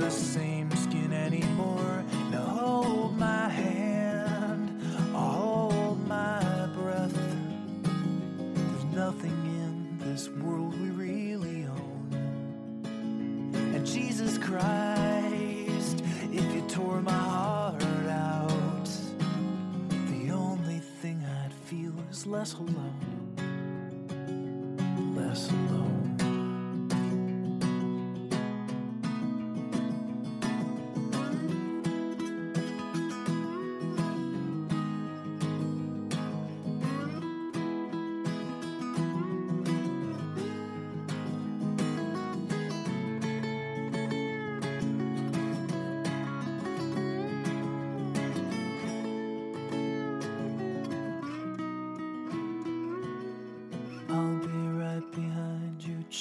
the same skin anymore. Now